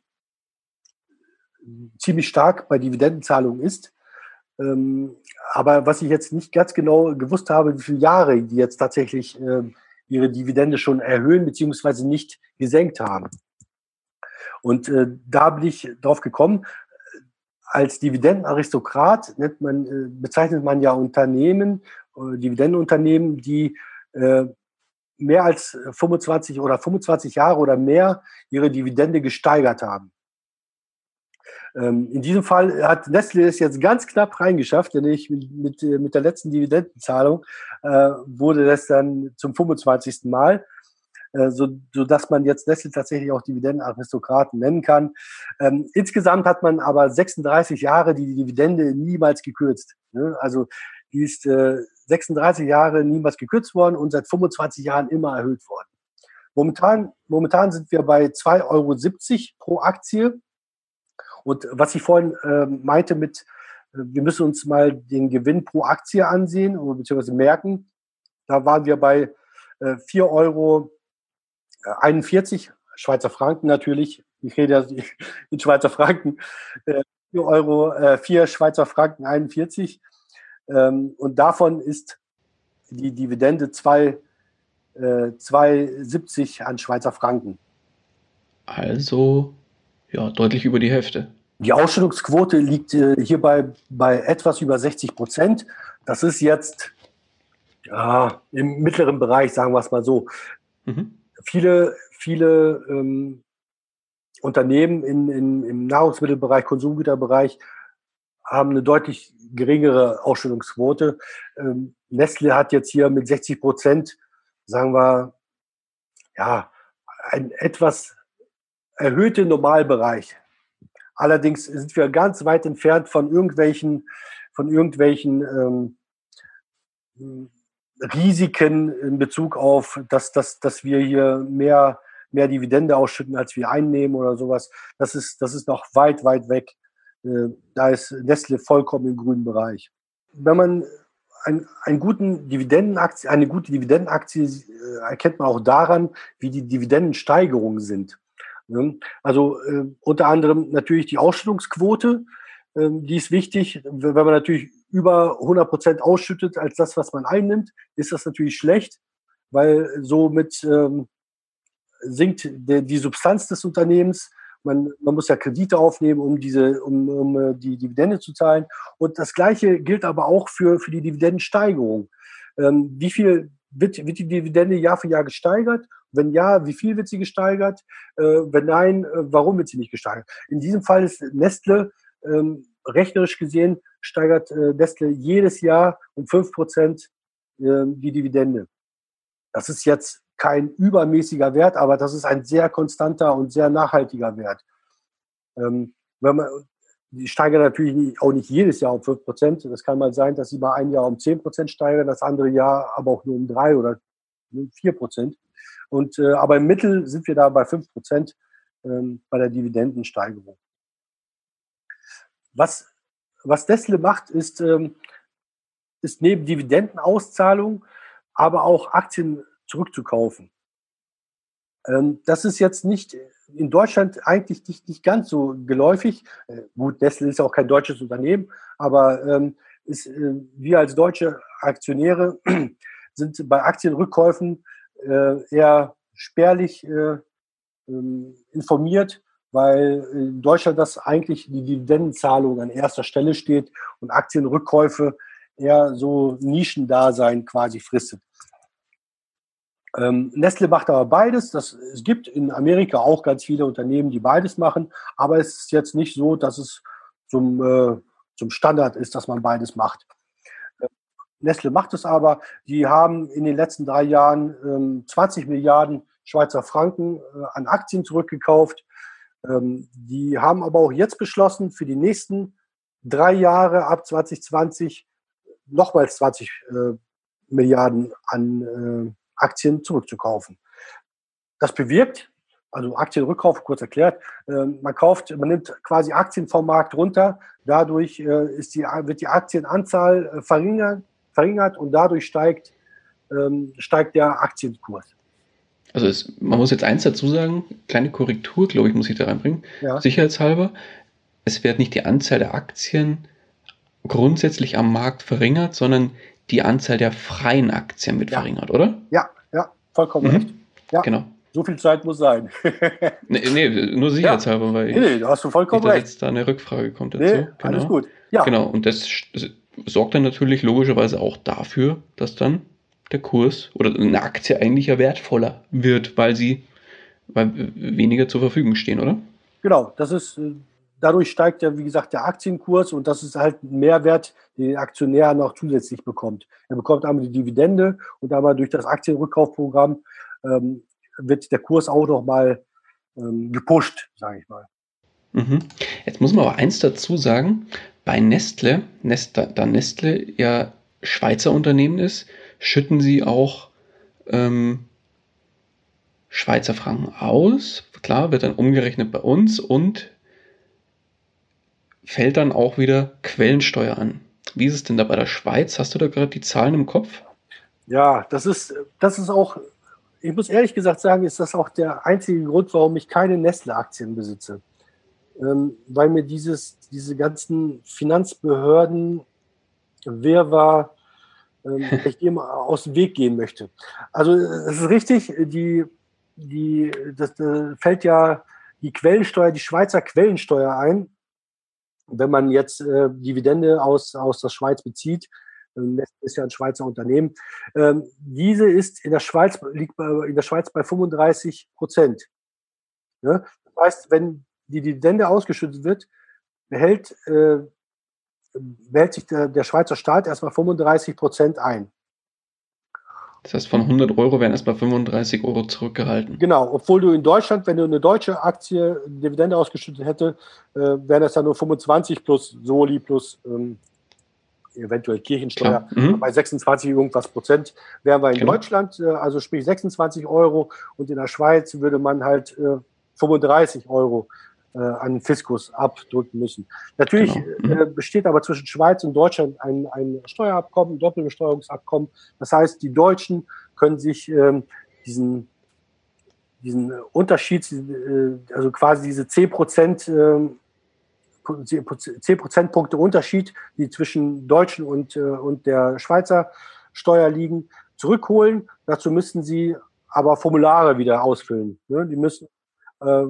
ziemlich stark bei Dividendenzahlungen ist. Ähm, aber was ich jetzt nicht ganz genau gewusst habe, wie viele Jahre die jetzt tatsächlich ähm, ihre Dividende schon erhöhen beziehungsweise nicht gesenkt haben. Und äh, da bin ich drauf gekommen, als Dividendenaristokrat nennt man, äh, bezeichnet man ja Unternehmen, äh, Dividendenunternehmen, die äh, mehr als 25 oder 25 Jahre oder mehr ihre Dividende gesteigert haben. Ähm, in diesem Fall hat Nestle es jetzt ganz knapp reingeschafft, denn ich mit, mit, der letzten Dividendenzahlung äh, wurde das dann zum 25. Mal, äh, so dass man jetzt Nestle tatsächlich auch Dividendenaristokraten nennen kann. Ähm, insgesamt hat man aber 36 Jahre die Dividende niemals gekürzt. Ne? Also die ist äh, 36 Jahre niemals gekürzt worden und seit 25 Jahren immer erhöht worden. Momentan, momentan sind wir bei 2,70 Euro pro Aktie. Und was ich vorhin äh, meinte mit, äh, wir müssen uns mal den Gewinn pro Aktie ansehen oder beziehungsweise merken, da waren wir bei äh, 4,41 Euro, äh, Schweizer Franken natürlich. Ich rede ja in Schweizer Franken. Äh, 4 Euro, äh, 4 Schweizer Franken 41. Ähm, und davon ist die Dividende 2, äh, 2,70 an Schweizer Franken. Also ja, deutlich über die Hälfte. Die Ausstellungsquote liegt äh, hierbei bei etwas über 60 Prozent. Das ist jetzt ja, im mittleren Bereich, sagen wir es mal so. Mhm. Viele, viele ähm, Unternehmen in, in, im Nahrungsmittelbereich, Konsumgüterbereich haben eine deutlich geringere Ausstellungsquote. Ähm, Nestle hat jetzt hier mit 60 Prozent, sagen wir, ja, ein etwas erhöhte Normalbereich. Allerdings sind wir ganz weit entfernt von irgendwelchen, von irgendwelchen ähm, Risiken in Bezug auf, dass, dass, dass wir hier mehr, mehr Dividende ausschütten, als wir einnehmen oder sowas. Das ist, das ist noch weit, weit weg. Äh, da ist Nestle vollkommen im grünen Bereich. Wenn man ein, einen guten Dividendenaktie, eine gute Dividendenaktie äh, erkennt man auch daran, wie die Dividendensteigerungen sind. Ne? Also äh, unter anderem natürlich die Ausschüttungsquote, äh, die ist wichtig. Wenn man natürlich über 100 Prozent ausschüttet als das, was man einnimmt, ist das natürlich schlecht, weil somit ähm, sinkt die Substanz des Unternehmens. Man, man muss ja Kredite aufnehmen, um diese, um, um äh, die Dividende zu zahlen. Und das Gleiche gilt aber auch für, für die Dividendensteigerung. Ähm, wie viel wird, wird die Dividende Jahr für Jahr gesteigert? Wenn ja, wie viel wird sie gesteigert? Äh, wenn nein, äh, warum wird sie nicht gesteigert? In diesem Fall ist Nestle ähm, rechnerisch gesehen steigert äh, Nestle jedes Jahr um 5 Prozent äh, die Dividende. Das ist jetzt kein übermäßiger Wert, aber das ist ein sehr konstanter und sehr nachhaltiger Wert. Ähm, wenn man, die steigern natürlich auch nicht jedes Jahr um 5 Prozent. Das kann mal sein, dass sie mal ein Jahr um 10 Prozent steigern, das andere Jahr aber auch nur um 3 oder 4 Prozent. Und, äh, aber im Mittel sind wir da bei 5 Prozent ähm, bei der Dividendensteigerung. Was, was Nestle macht, ist, ähm, ist neben Dividendenauszahlung aber auch Aktien zurückzukaufen. Ähm, das ist jetzt nicht in Deutschland eigentlich nicht, nicht ganz so geläufig. Äh, gut, Nestle ist auch kein deutsches Unternehmen, aber ähm, ist, äh, wir als deutsche Aktionäre sind bei Aktienrückkäufen äh, eher spärlich äh, ähm, informiert, weil in Deutschland das eigentlich die Dividendenzahlung an erster Stelle steht und Aktienrückkäufe eher so Nischendasein quasi fristet. Ähm, Nestle macht aber beides. Das, es gibt in Amerika auch ganz viele Unternehmen, die beides machen, aber es ist jetzt nicht so, dass es zum, äh, zum Standard ist, dass man beides macht. Äh, Nestle macht es aber. Die haben in den letzten drei Jahren ähm, 20 Milliarden Schweizer Franken äh, an Aktien zurückgekauft. Ähm, die haben aber auch jetzt beschlossen, für die nächsten drei Jahre ab 2020 nochmals 20 äh, Milliarden an äh, Aktien zurückzukaufen. Das bewirkt, also Aktienrückkauf, kurz erklärt, äh, man kauft, man nimmt quasi Aktien vom Markt runter, dadurch äh, ist die, wird die Aktienanzahl äh, verringert, verringert und dadurch steigt, ähm, steigt der Aktienkurs. Also es, man muss jetzt eins dazu sagen, kleine Korrektur, glaube ich, muss ich da reinbringen, ja. sicherheitshalber. Es wird nicht die Anzahl der Aktien grundsätzlich am Markt verringert, sondern die Anzahl der freien Aktien wird ja. verringert, oder? Ja, ja, vollkommen mhm. recht. Ja. Genau. So viel Zeit muss sein. nee, nee, nur sicherheitshalber, ja. weil nee, nee, da hast du vollkommen recht. jetzt da eine Rückfrage kommt dazu. Nee, genau. Alles gut. Ja. Genau, und das, das sorgt dann natürlich logischerweise auch dafür, dass dann der Kurs oder eine Aktie eigentlich ja wertvoller wird, weil sie weil weniger zur Verfügung stehen, oder? Genau, das ist äh, dadurch steigt ja, wie gesagt, der Aktienkurs und das ist halt ein Mehrwert, den der Aktionär noch zusätzlich bekommt. Er bekommt einmal die Dividende und einmal durch das Aktienrückkaufprogramm ähm, wird der Kurs auch noch mal ähm, gepusht, sage ich mal. Mhm. Jetzt muss man aber eins dazu sagen, bei Nestle, Nest, da Nestle ja Schweizer Unternehmen ist, schütten sie auch ähm, Schweizer Franken aus. Klar, wird dann umgerechnet bei uns und fällt dann auch wieder Quellensteuer an. Wie ist es denn da bei der Schweiz? Hast du da gerade die Zahlen im Kopf? Ja, das ist, das ist auch, ich muss ehrlich gesagt sagen, ist das auch der einzige Grund, warum ich keine Nestle-Aktien besitze. Ähm, weil mir dieses, diese ganzen Finanzbehörden Wirrwarr ähm, ich dem aus dem Weg gehen möchte. Also es ist richtig, die, die, das, das fällt ja die Quellensteuer, die Schweizer Quellensteuer ein. Wenn man jetzt äh, Dividende aus, aus der Schweiz bezieht, das ist ja ein Schweizer Unternehmen. Ähm, diese ist in der Schweiz, liegt bei, in der Schweiz bei 35 Prozent. Ja? Das heißt, wenn die Dividende ausgeschüttet wird, behält äh, wählt sich der, der Schweizer Staat erstmal 35 Prozent ein. Das heißt, von 100 Euro werden erstmal 35 Euro zurückgehalten. Genau, obwohl du in Deutschland, wenn du eine deutsche Aktie Dividende ausgeschüttet hätte, äh, wären das dann nur 25 plus Soli plus ähm, eventuell Kirchensteuer. Mhm. Bei 26 irgendwas Prozent wären wir in genau. Deutschland, äh, also sprich 26 Euro und in der Schweiz würde man halt äh, 35 Euro äh, an Fiskus abdrücken müssen. Natürlich genau. äh, mhm. besteht aber zwischen Schweiz und Deutschland ein, ein Steuerabkommen, ein Doppelbesteuerungsabkommen. Das heißt, die Deutschen können sich ähm, diesen, diesen Unterschied, äh, also quasi diese 10 Prozent, äh, 10 Prozentpunkte Unterschied, die zwischen Deutschen und, äh, und der Schweizer Steuer liegen, zurückholen. Dazu müssten sie aber Formulare wieder ausfüllen. Ne? Die müssen äh,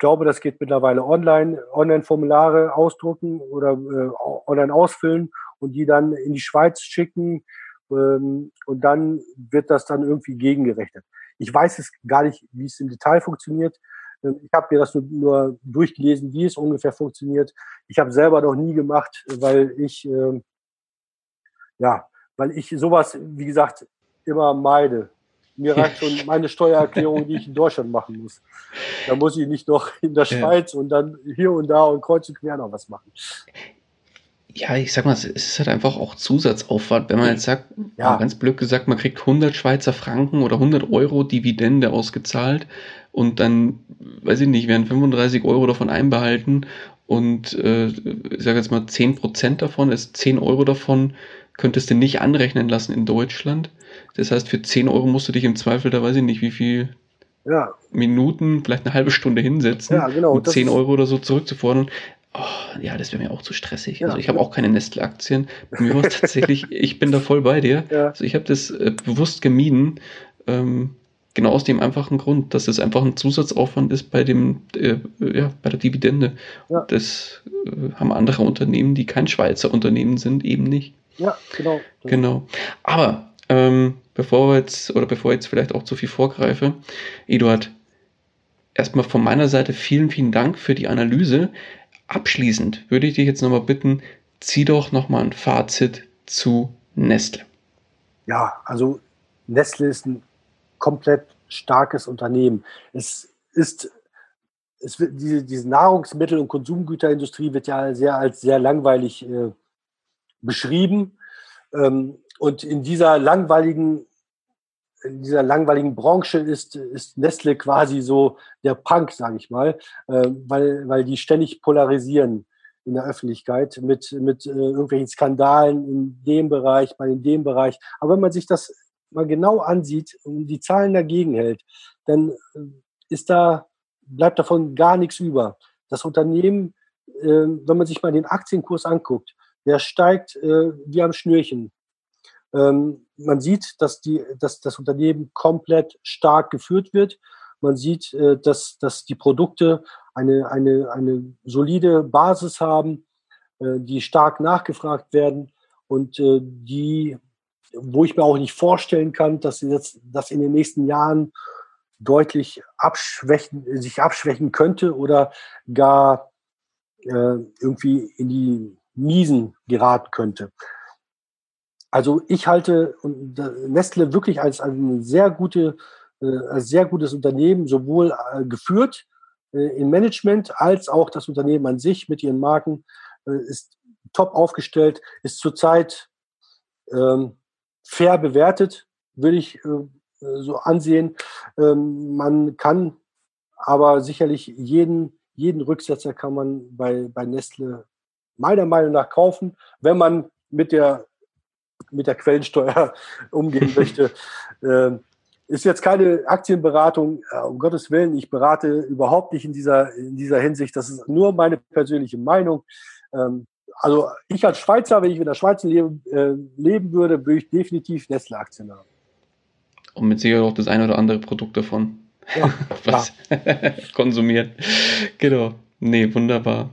glaube, das geht mittlerweile online, Online-Formulare ausdrucken oder äh, online ausfüllen und die dann in die Schweiz schicken ähm, und dann wird das dann irgendwie gegengerechnet. Ich weiß es gar nicht, wie es im Detail funktioniert. Ähm, ich habe mir das nur, nur, durchgelesen, wie es ungefähr funktioniert. Ich habe selber noch nie gemacht, weil ich äh, ja, weil ich sowas, wie gesagt, immer meide. Mir reicht schon meine Steuererklärung, die ich in Deutschland machen muss. Da muss ich nicht noch in der Schweiz und dann hier und da und kreuz und quer noch was machen. Ja, ich sag mal, es ist halt einfach auch Zusatzaufwand. Wenn man jetzt sagt, ja. ganz blöd gesagt, man kriegt 100 Schweizer Franken oder 100 Euro Dividende ausgezahlt und dann, weiß ich nicht, werden 35 Euro davon einbehalten und äh, ich sage jetzt mal 10% davon ist 10 Euro davon könntest du nicht anrechnen lassen in Deutschland. Das heißt, für 10 Euro musst du dich im Zweifel, da weiß ich nicht, wie viel ja. Minuten, vielleicht eine halbe Stunde hinsetzen, ja, genau, um 10 Euro oder so zurückzufordern. Oh, ja, das wäre mir auch zu stressig. Ja, also ich habe auch keine Nestle-Aktien. Mir war tatsächlich, ich bin da voll bei dir. Ja. Also ich habe das äh, bewusst gemieden. Ähm, genau aus dem einfachen Grund, dass es einfach ein Zusatzaufwand ist bei dem, äh, ja, bei der Dividende. Ja. Das äh, haben andere Unternehmen, die kein Schweizer Unternehmen sind, eben nicht. Ja, genau. Genau. Aber ähm, bevor jetzt, oder bevor ich jetzt vielleicht auch zu viel vorgreife, Eduard, erstmal von meiner Seite vielen, vielen Dank für die Analyse. Abschließend würde ich dich jetzt nochmal bitten, zieh doch nochmal ein Fazit zu Nestle. Ja, also Nestle ist ein komplett starkes Unternehmen. Es ist, es wird, diese, diese Nahrungsmittel- und Konsumgüterindustrie wird ja sehr als sehr langweilig äh, beschrieben. Ähm, und in dieser langweiligen, in dieser langweiligen Branche ist, ist Nestle quasi so der Punk, sage ich mal, äh, weil, weil die ständig polarisieren in der Öffentlichkeit mit, mit äh, irgendwelchen Skandalen in dem Bereich, bei in dem Bereich. Aber wenn man sich das mal genau ansieht und die Zahlen dagegen hält, dann äh, ist da, bleibt davon gar nichts über. Das Unternehmen, äh, wenn man sich mal den Aktienkurs anguckt, der steigt äh, wie am Schnürchen. Ähm, man sieht, dass, die, dass das Unternehmen komplett stark geführt wird. Man sieht, äh, dass, dass die Produkte eine, eine, eine solide Basis haben, äh, die stark nachgefragt werden und äh, die, wo ich mir auch nicht vorstellen kann, dass jetzt, dass in den nächsten Jahren deutlich abschwächen, sich abschwächen könnte oder gar äh, irgendwie in die Miesen geraten könnte. Also ich halte Nestle wirklich als eine sehr gute, äh, als sehr gutes Unternehmen, sowohl äh, geführt äh, im Management als auch das Unternehmen an sich mit ihren Marken ist top aufgestellt, ist zurzeit ähm, fair bewertet, würde ich so ansehen. Ähm, man kann aber sicherlich jeden, jeden Rücksetzer kann man bei, bei Nestle meiner Meinung nach kaufen, wenn man mit der, mit der Quellensteuer umgehen möchte. Ähm, ist jetzt keine Aktienberatung, äh, um Gottes Willen. Ich berate überhaupt nicht in dieser, in dieser Hinsicht. Das ist nur meine persönliche Meinung. Ähm, also ich als Schweizer, wenn ich in der Schweiz leben, äh, leben würde, würde ich definitiv Nestle-Aktien haben. Und mit Sicherheit auch das ein oder andere Produkt davon. Ja, was konsumieren. Genau. Nee, wunderbar.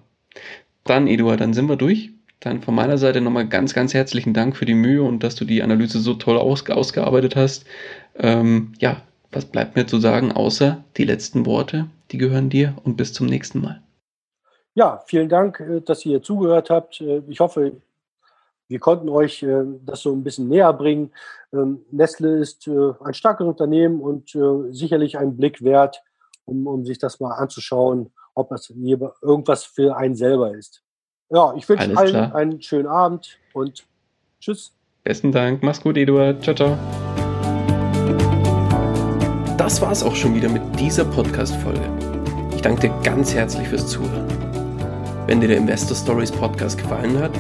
Dann, Eduard, dann sind wir durch. Dann von meiner Seite nochmal ganz, ganz herzlichen Dank für die Mühe und dass du die Analyse so toll ausge ausgearbeitet hast. Ähm, ja, was bleibt mir zu sagen, außer die letzten Worte, die gehören dir und bis zum nächsten Mal. Ja, vielen Dank, äh, dass ihr zugehört habt. Äh, ich hoffe, wir konnten euch äh, das so ein bisschen näher bringen. Ähm, Nestle ist ein starkes Unternehmen und sicherlich ein Blick wert, um, um sich das mal anzuschauen, ob das irgendwas für einen selber ist. Ja, ich wünsche allen klar. einen schönen Abend und tschüss. Besten Dank. Mach's gut, Eduard. Ciao, ciao. Das war's auch schon wieder mit dieser Podcast-Folge. Ich danke dir ganz herzlich fürs Zuhören. Wenn dir der Investor Stories Podcast gefallen hat,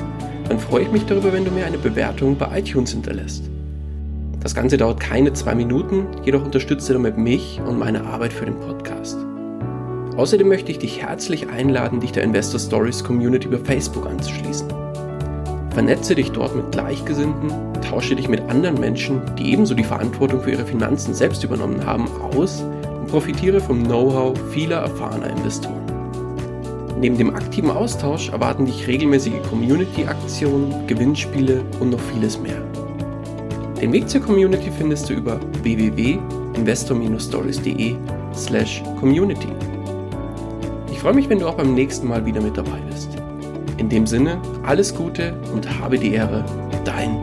dann freue ich mich darüber, wenn du mir eine Bewertung bei iTunes hinterlässt. Das Ganze dauert keine zwei Minuten, jedoch unterstützt du damit mich und meine Arbeit für den Podcast. Außerdem möchte ich dich herzlich einladen, dich der Investor Stories Community über Facebook anzuschließen. Vernetze dich dort mit Gleichgesinnten, tausche dich mit anderen Menschen, die ebenso die Verantwortung für ihre Finanzen selbst übernommen haben, aus und profitiere vom Know-how vieler erfahrener Investoren. Neben dem aktiven Austausch erwarten dich regelmäßige Community-Aktionen, Gewinnspiele und noch vieles mehr. Den Weg zur Community findest du über www.investor-stories.de slash community. Ich freue mich, wenn du auch beim nächsten Mal wieder mit dabei bist. In dem Sinne, alles Gute und habe die Ehre, dein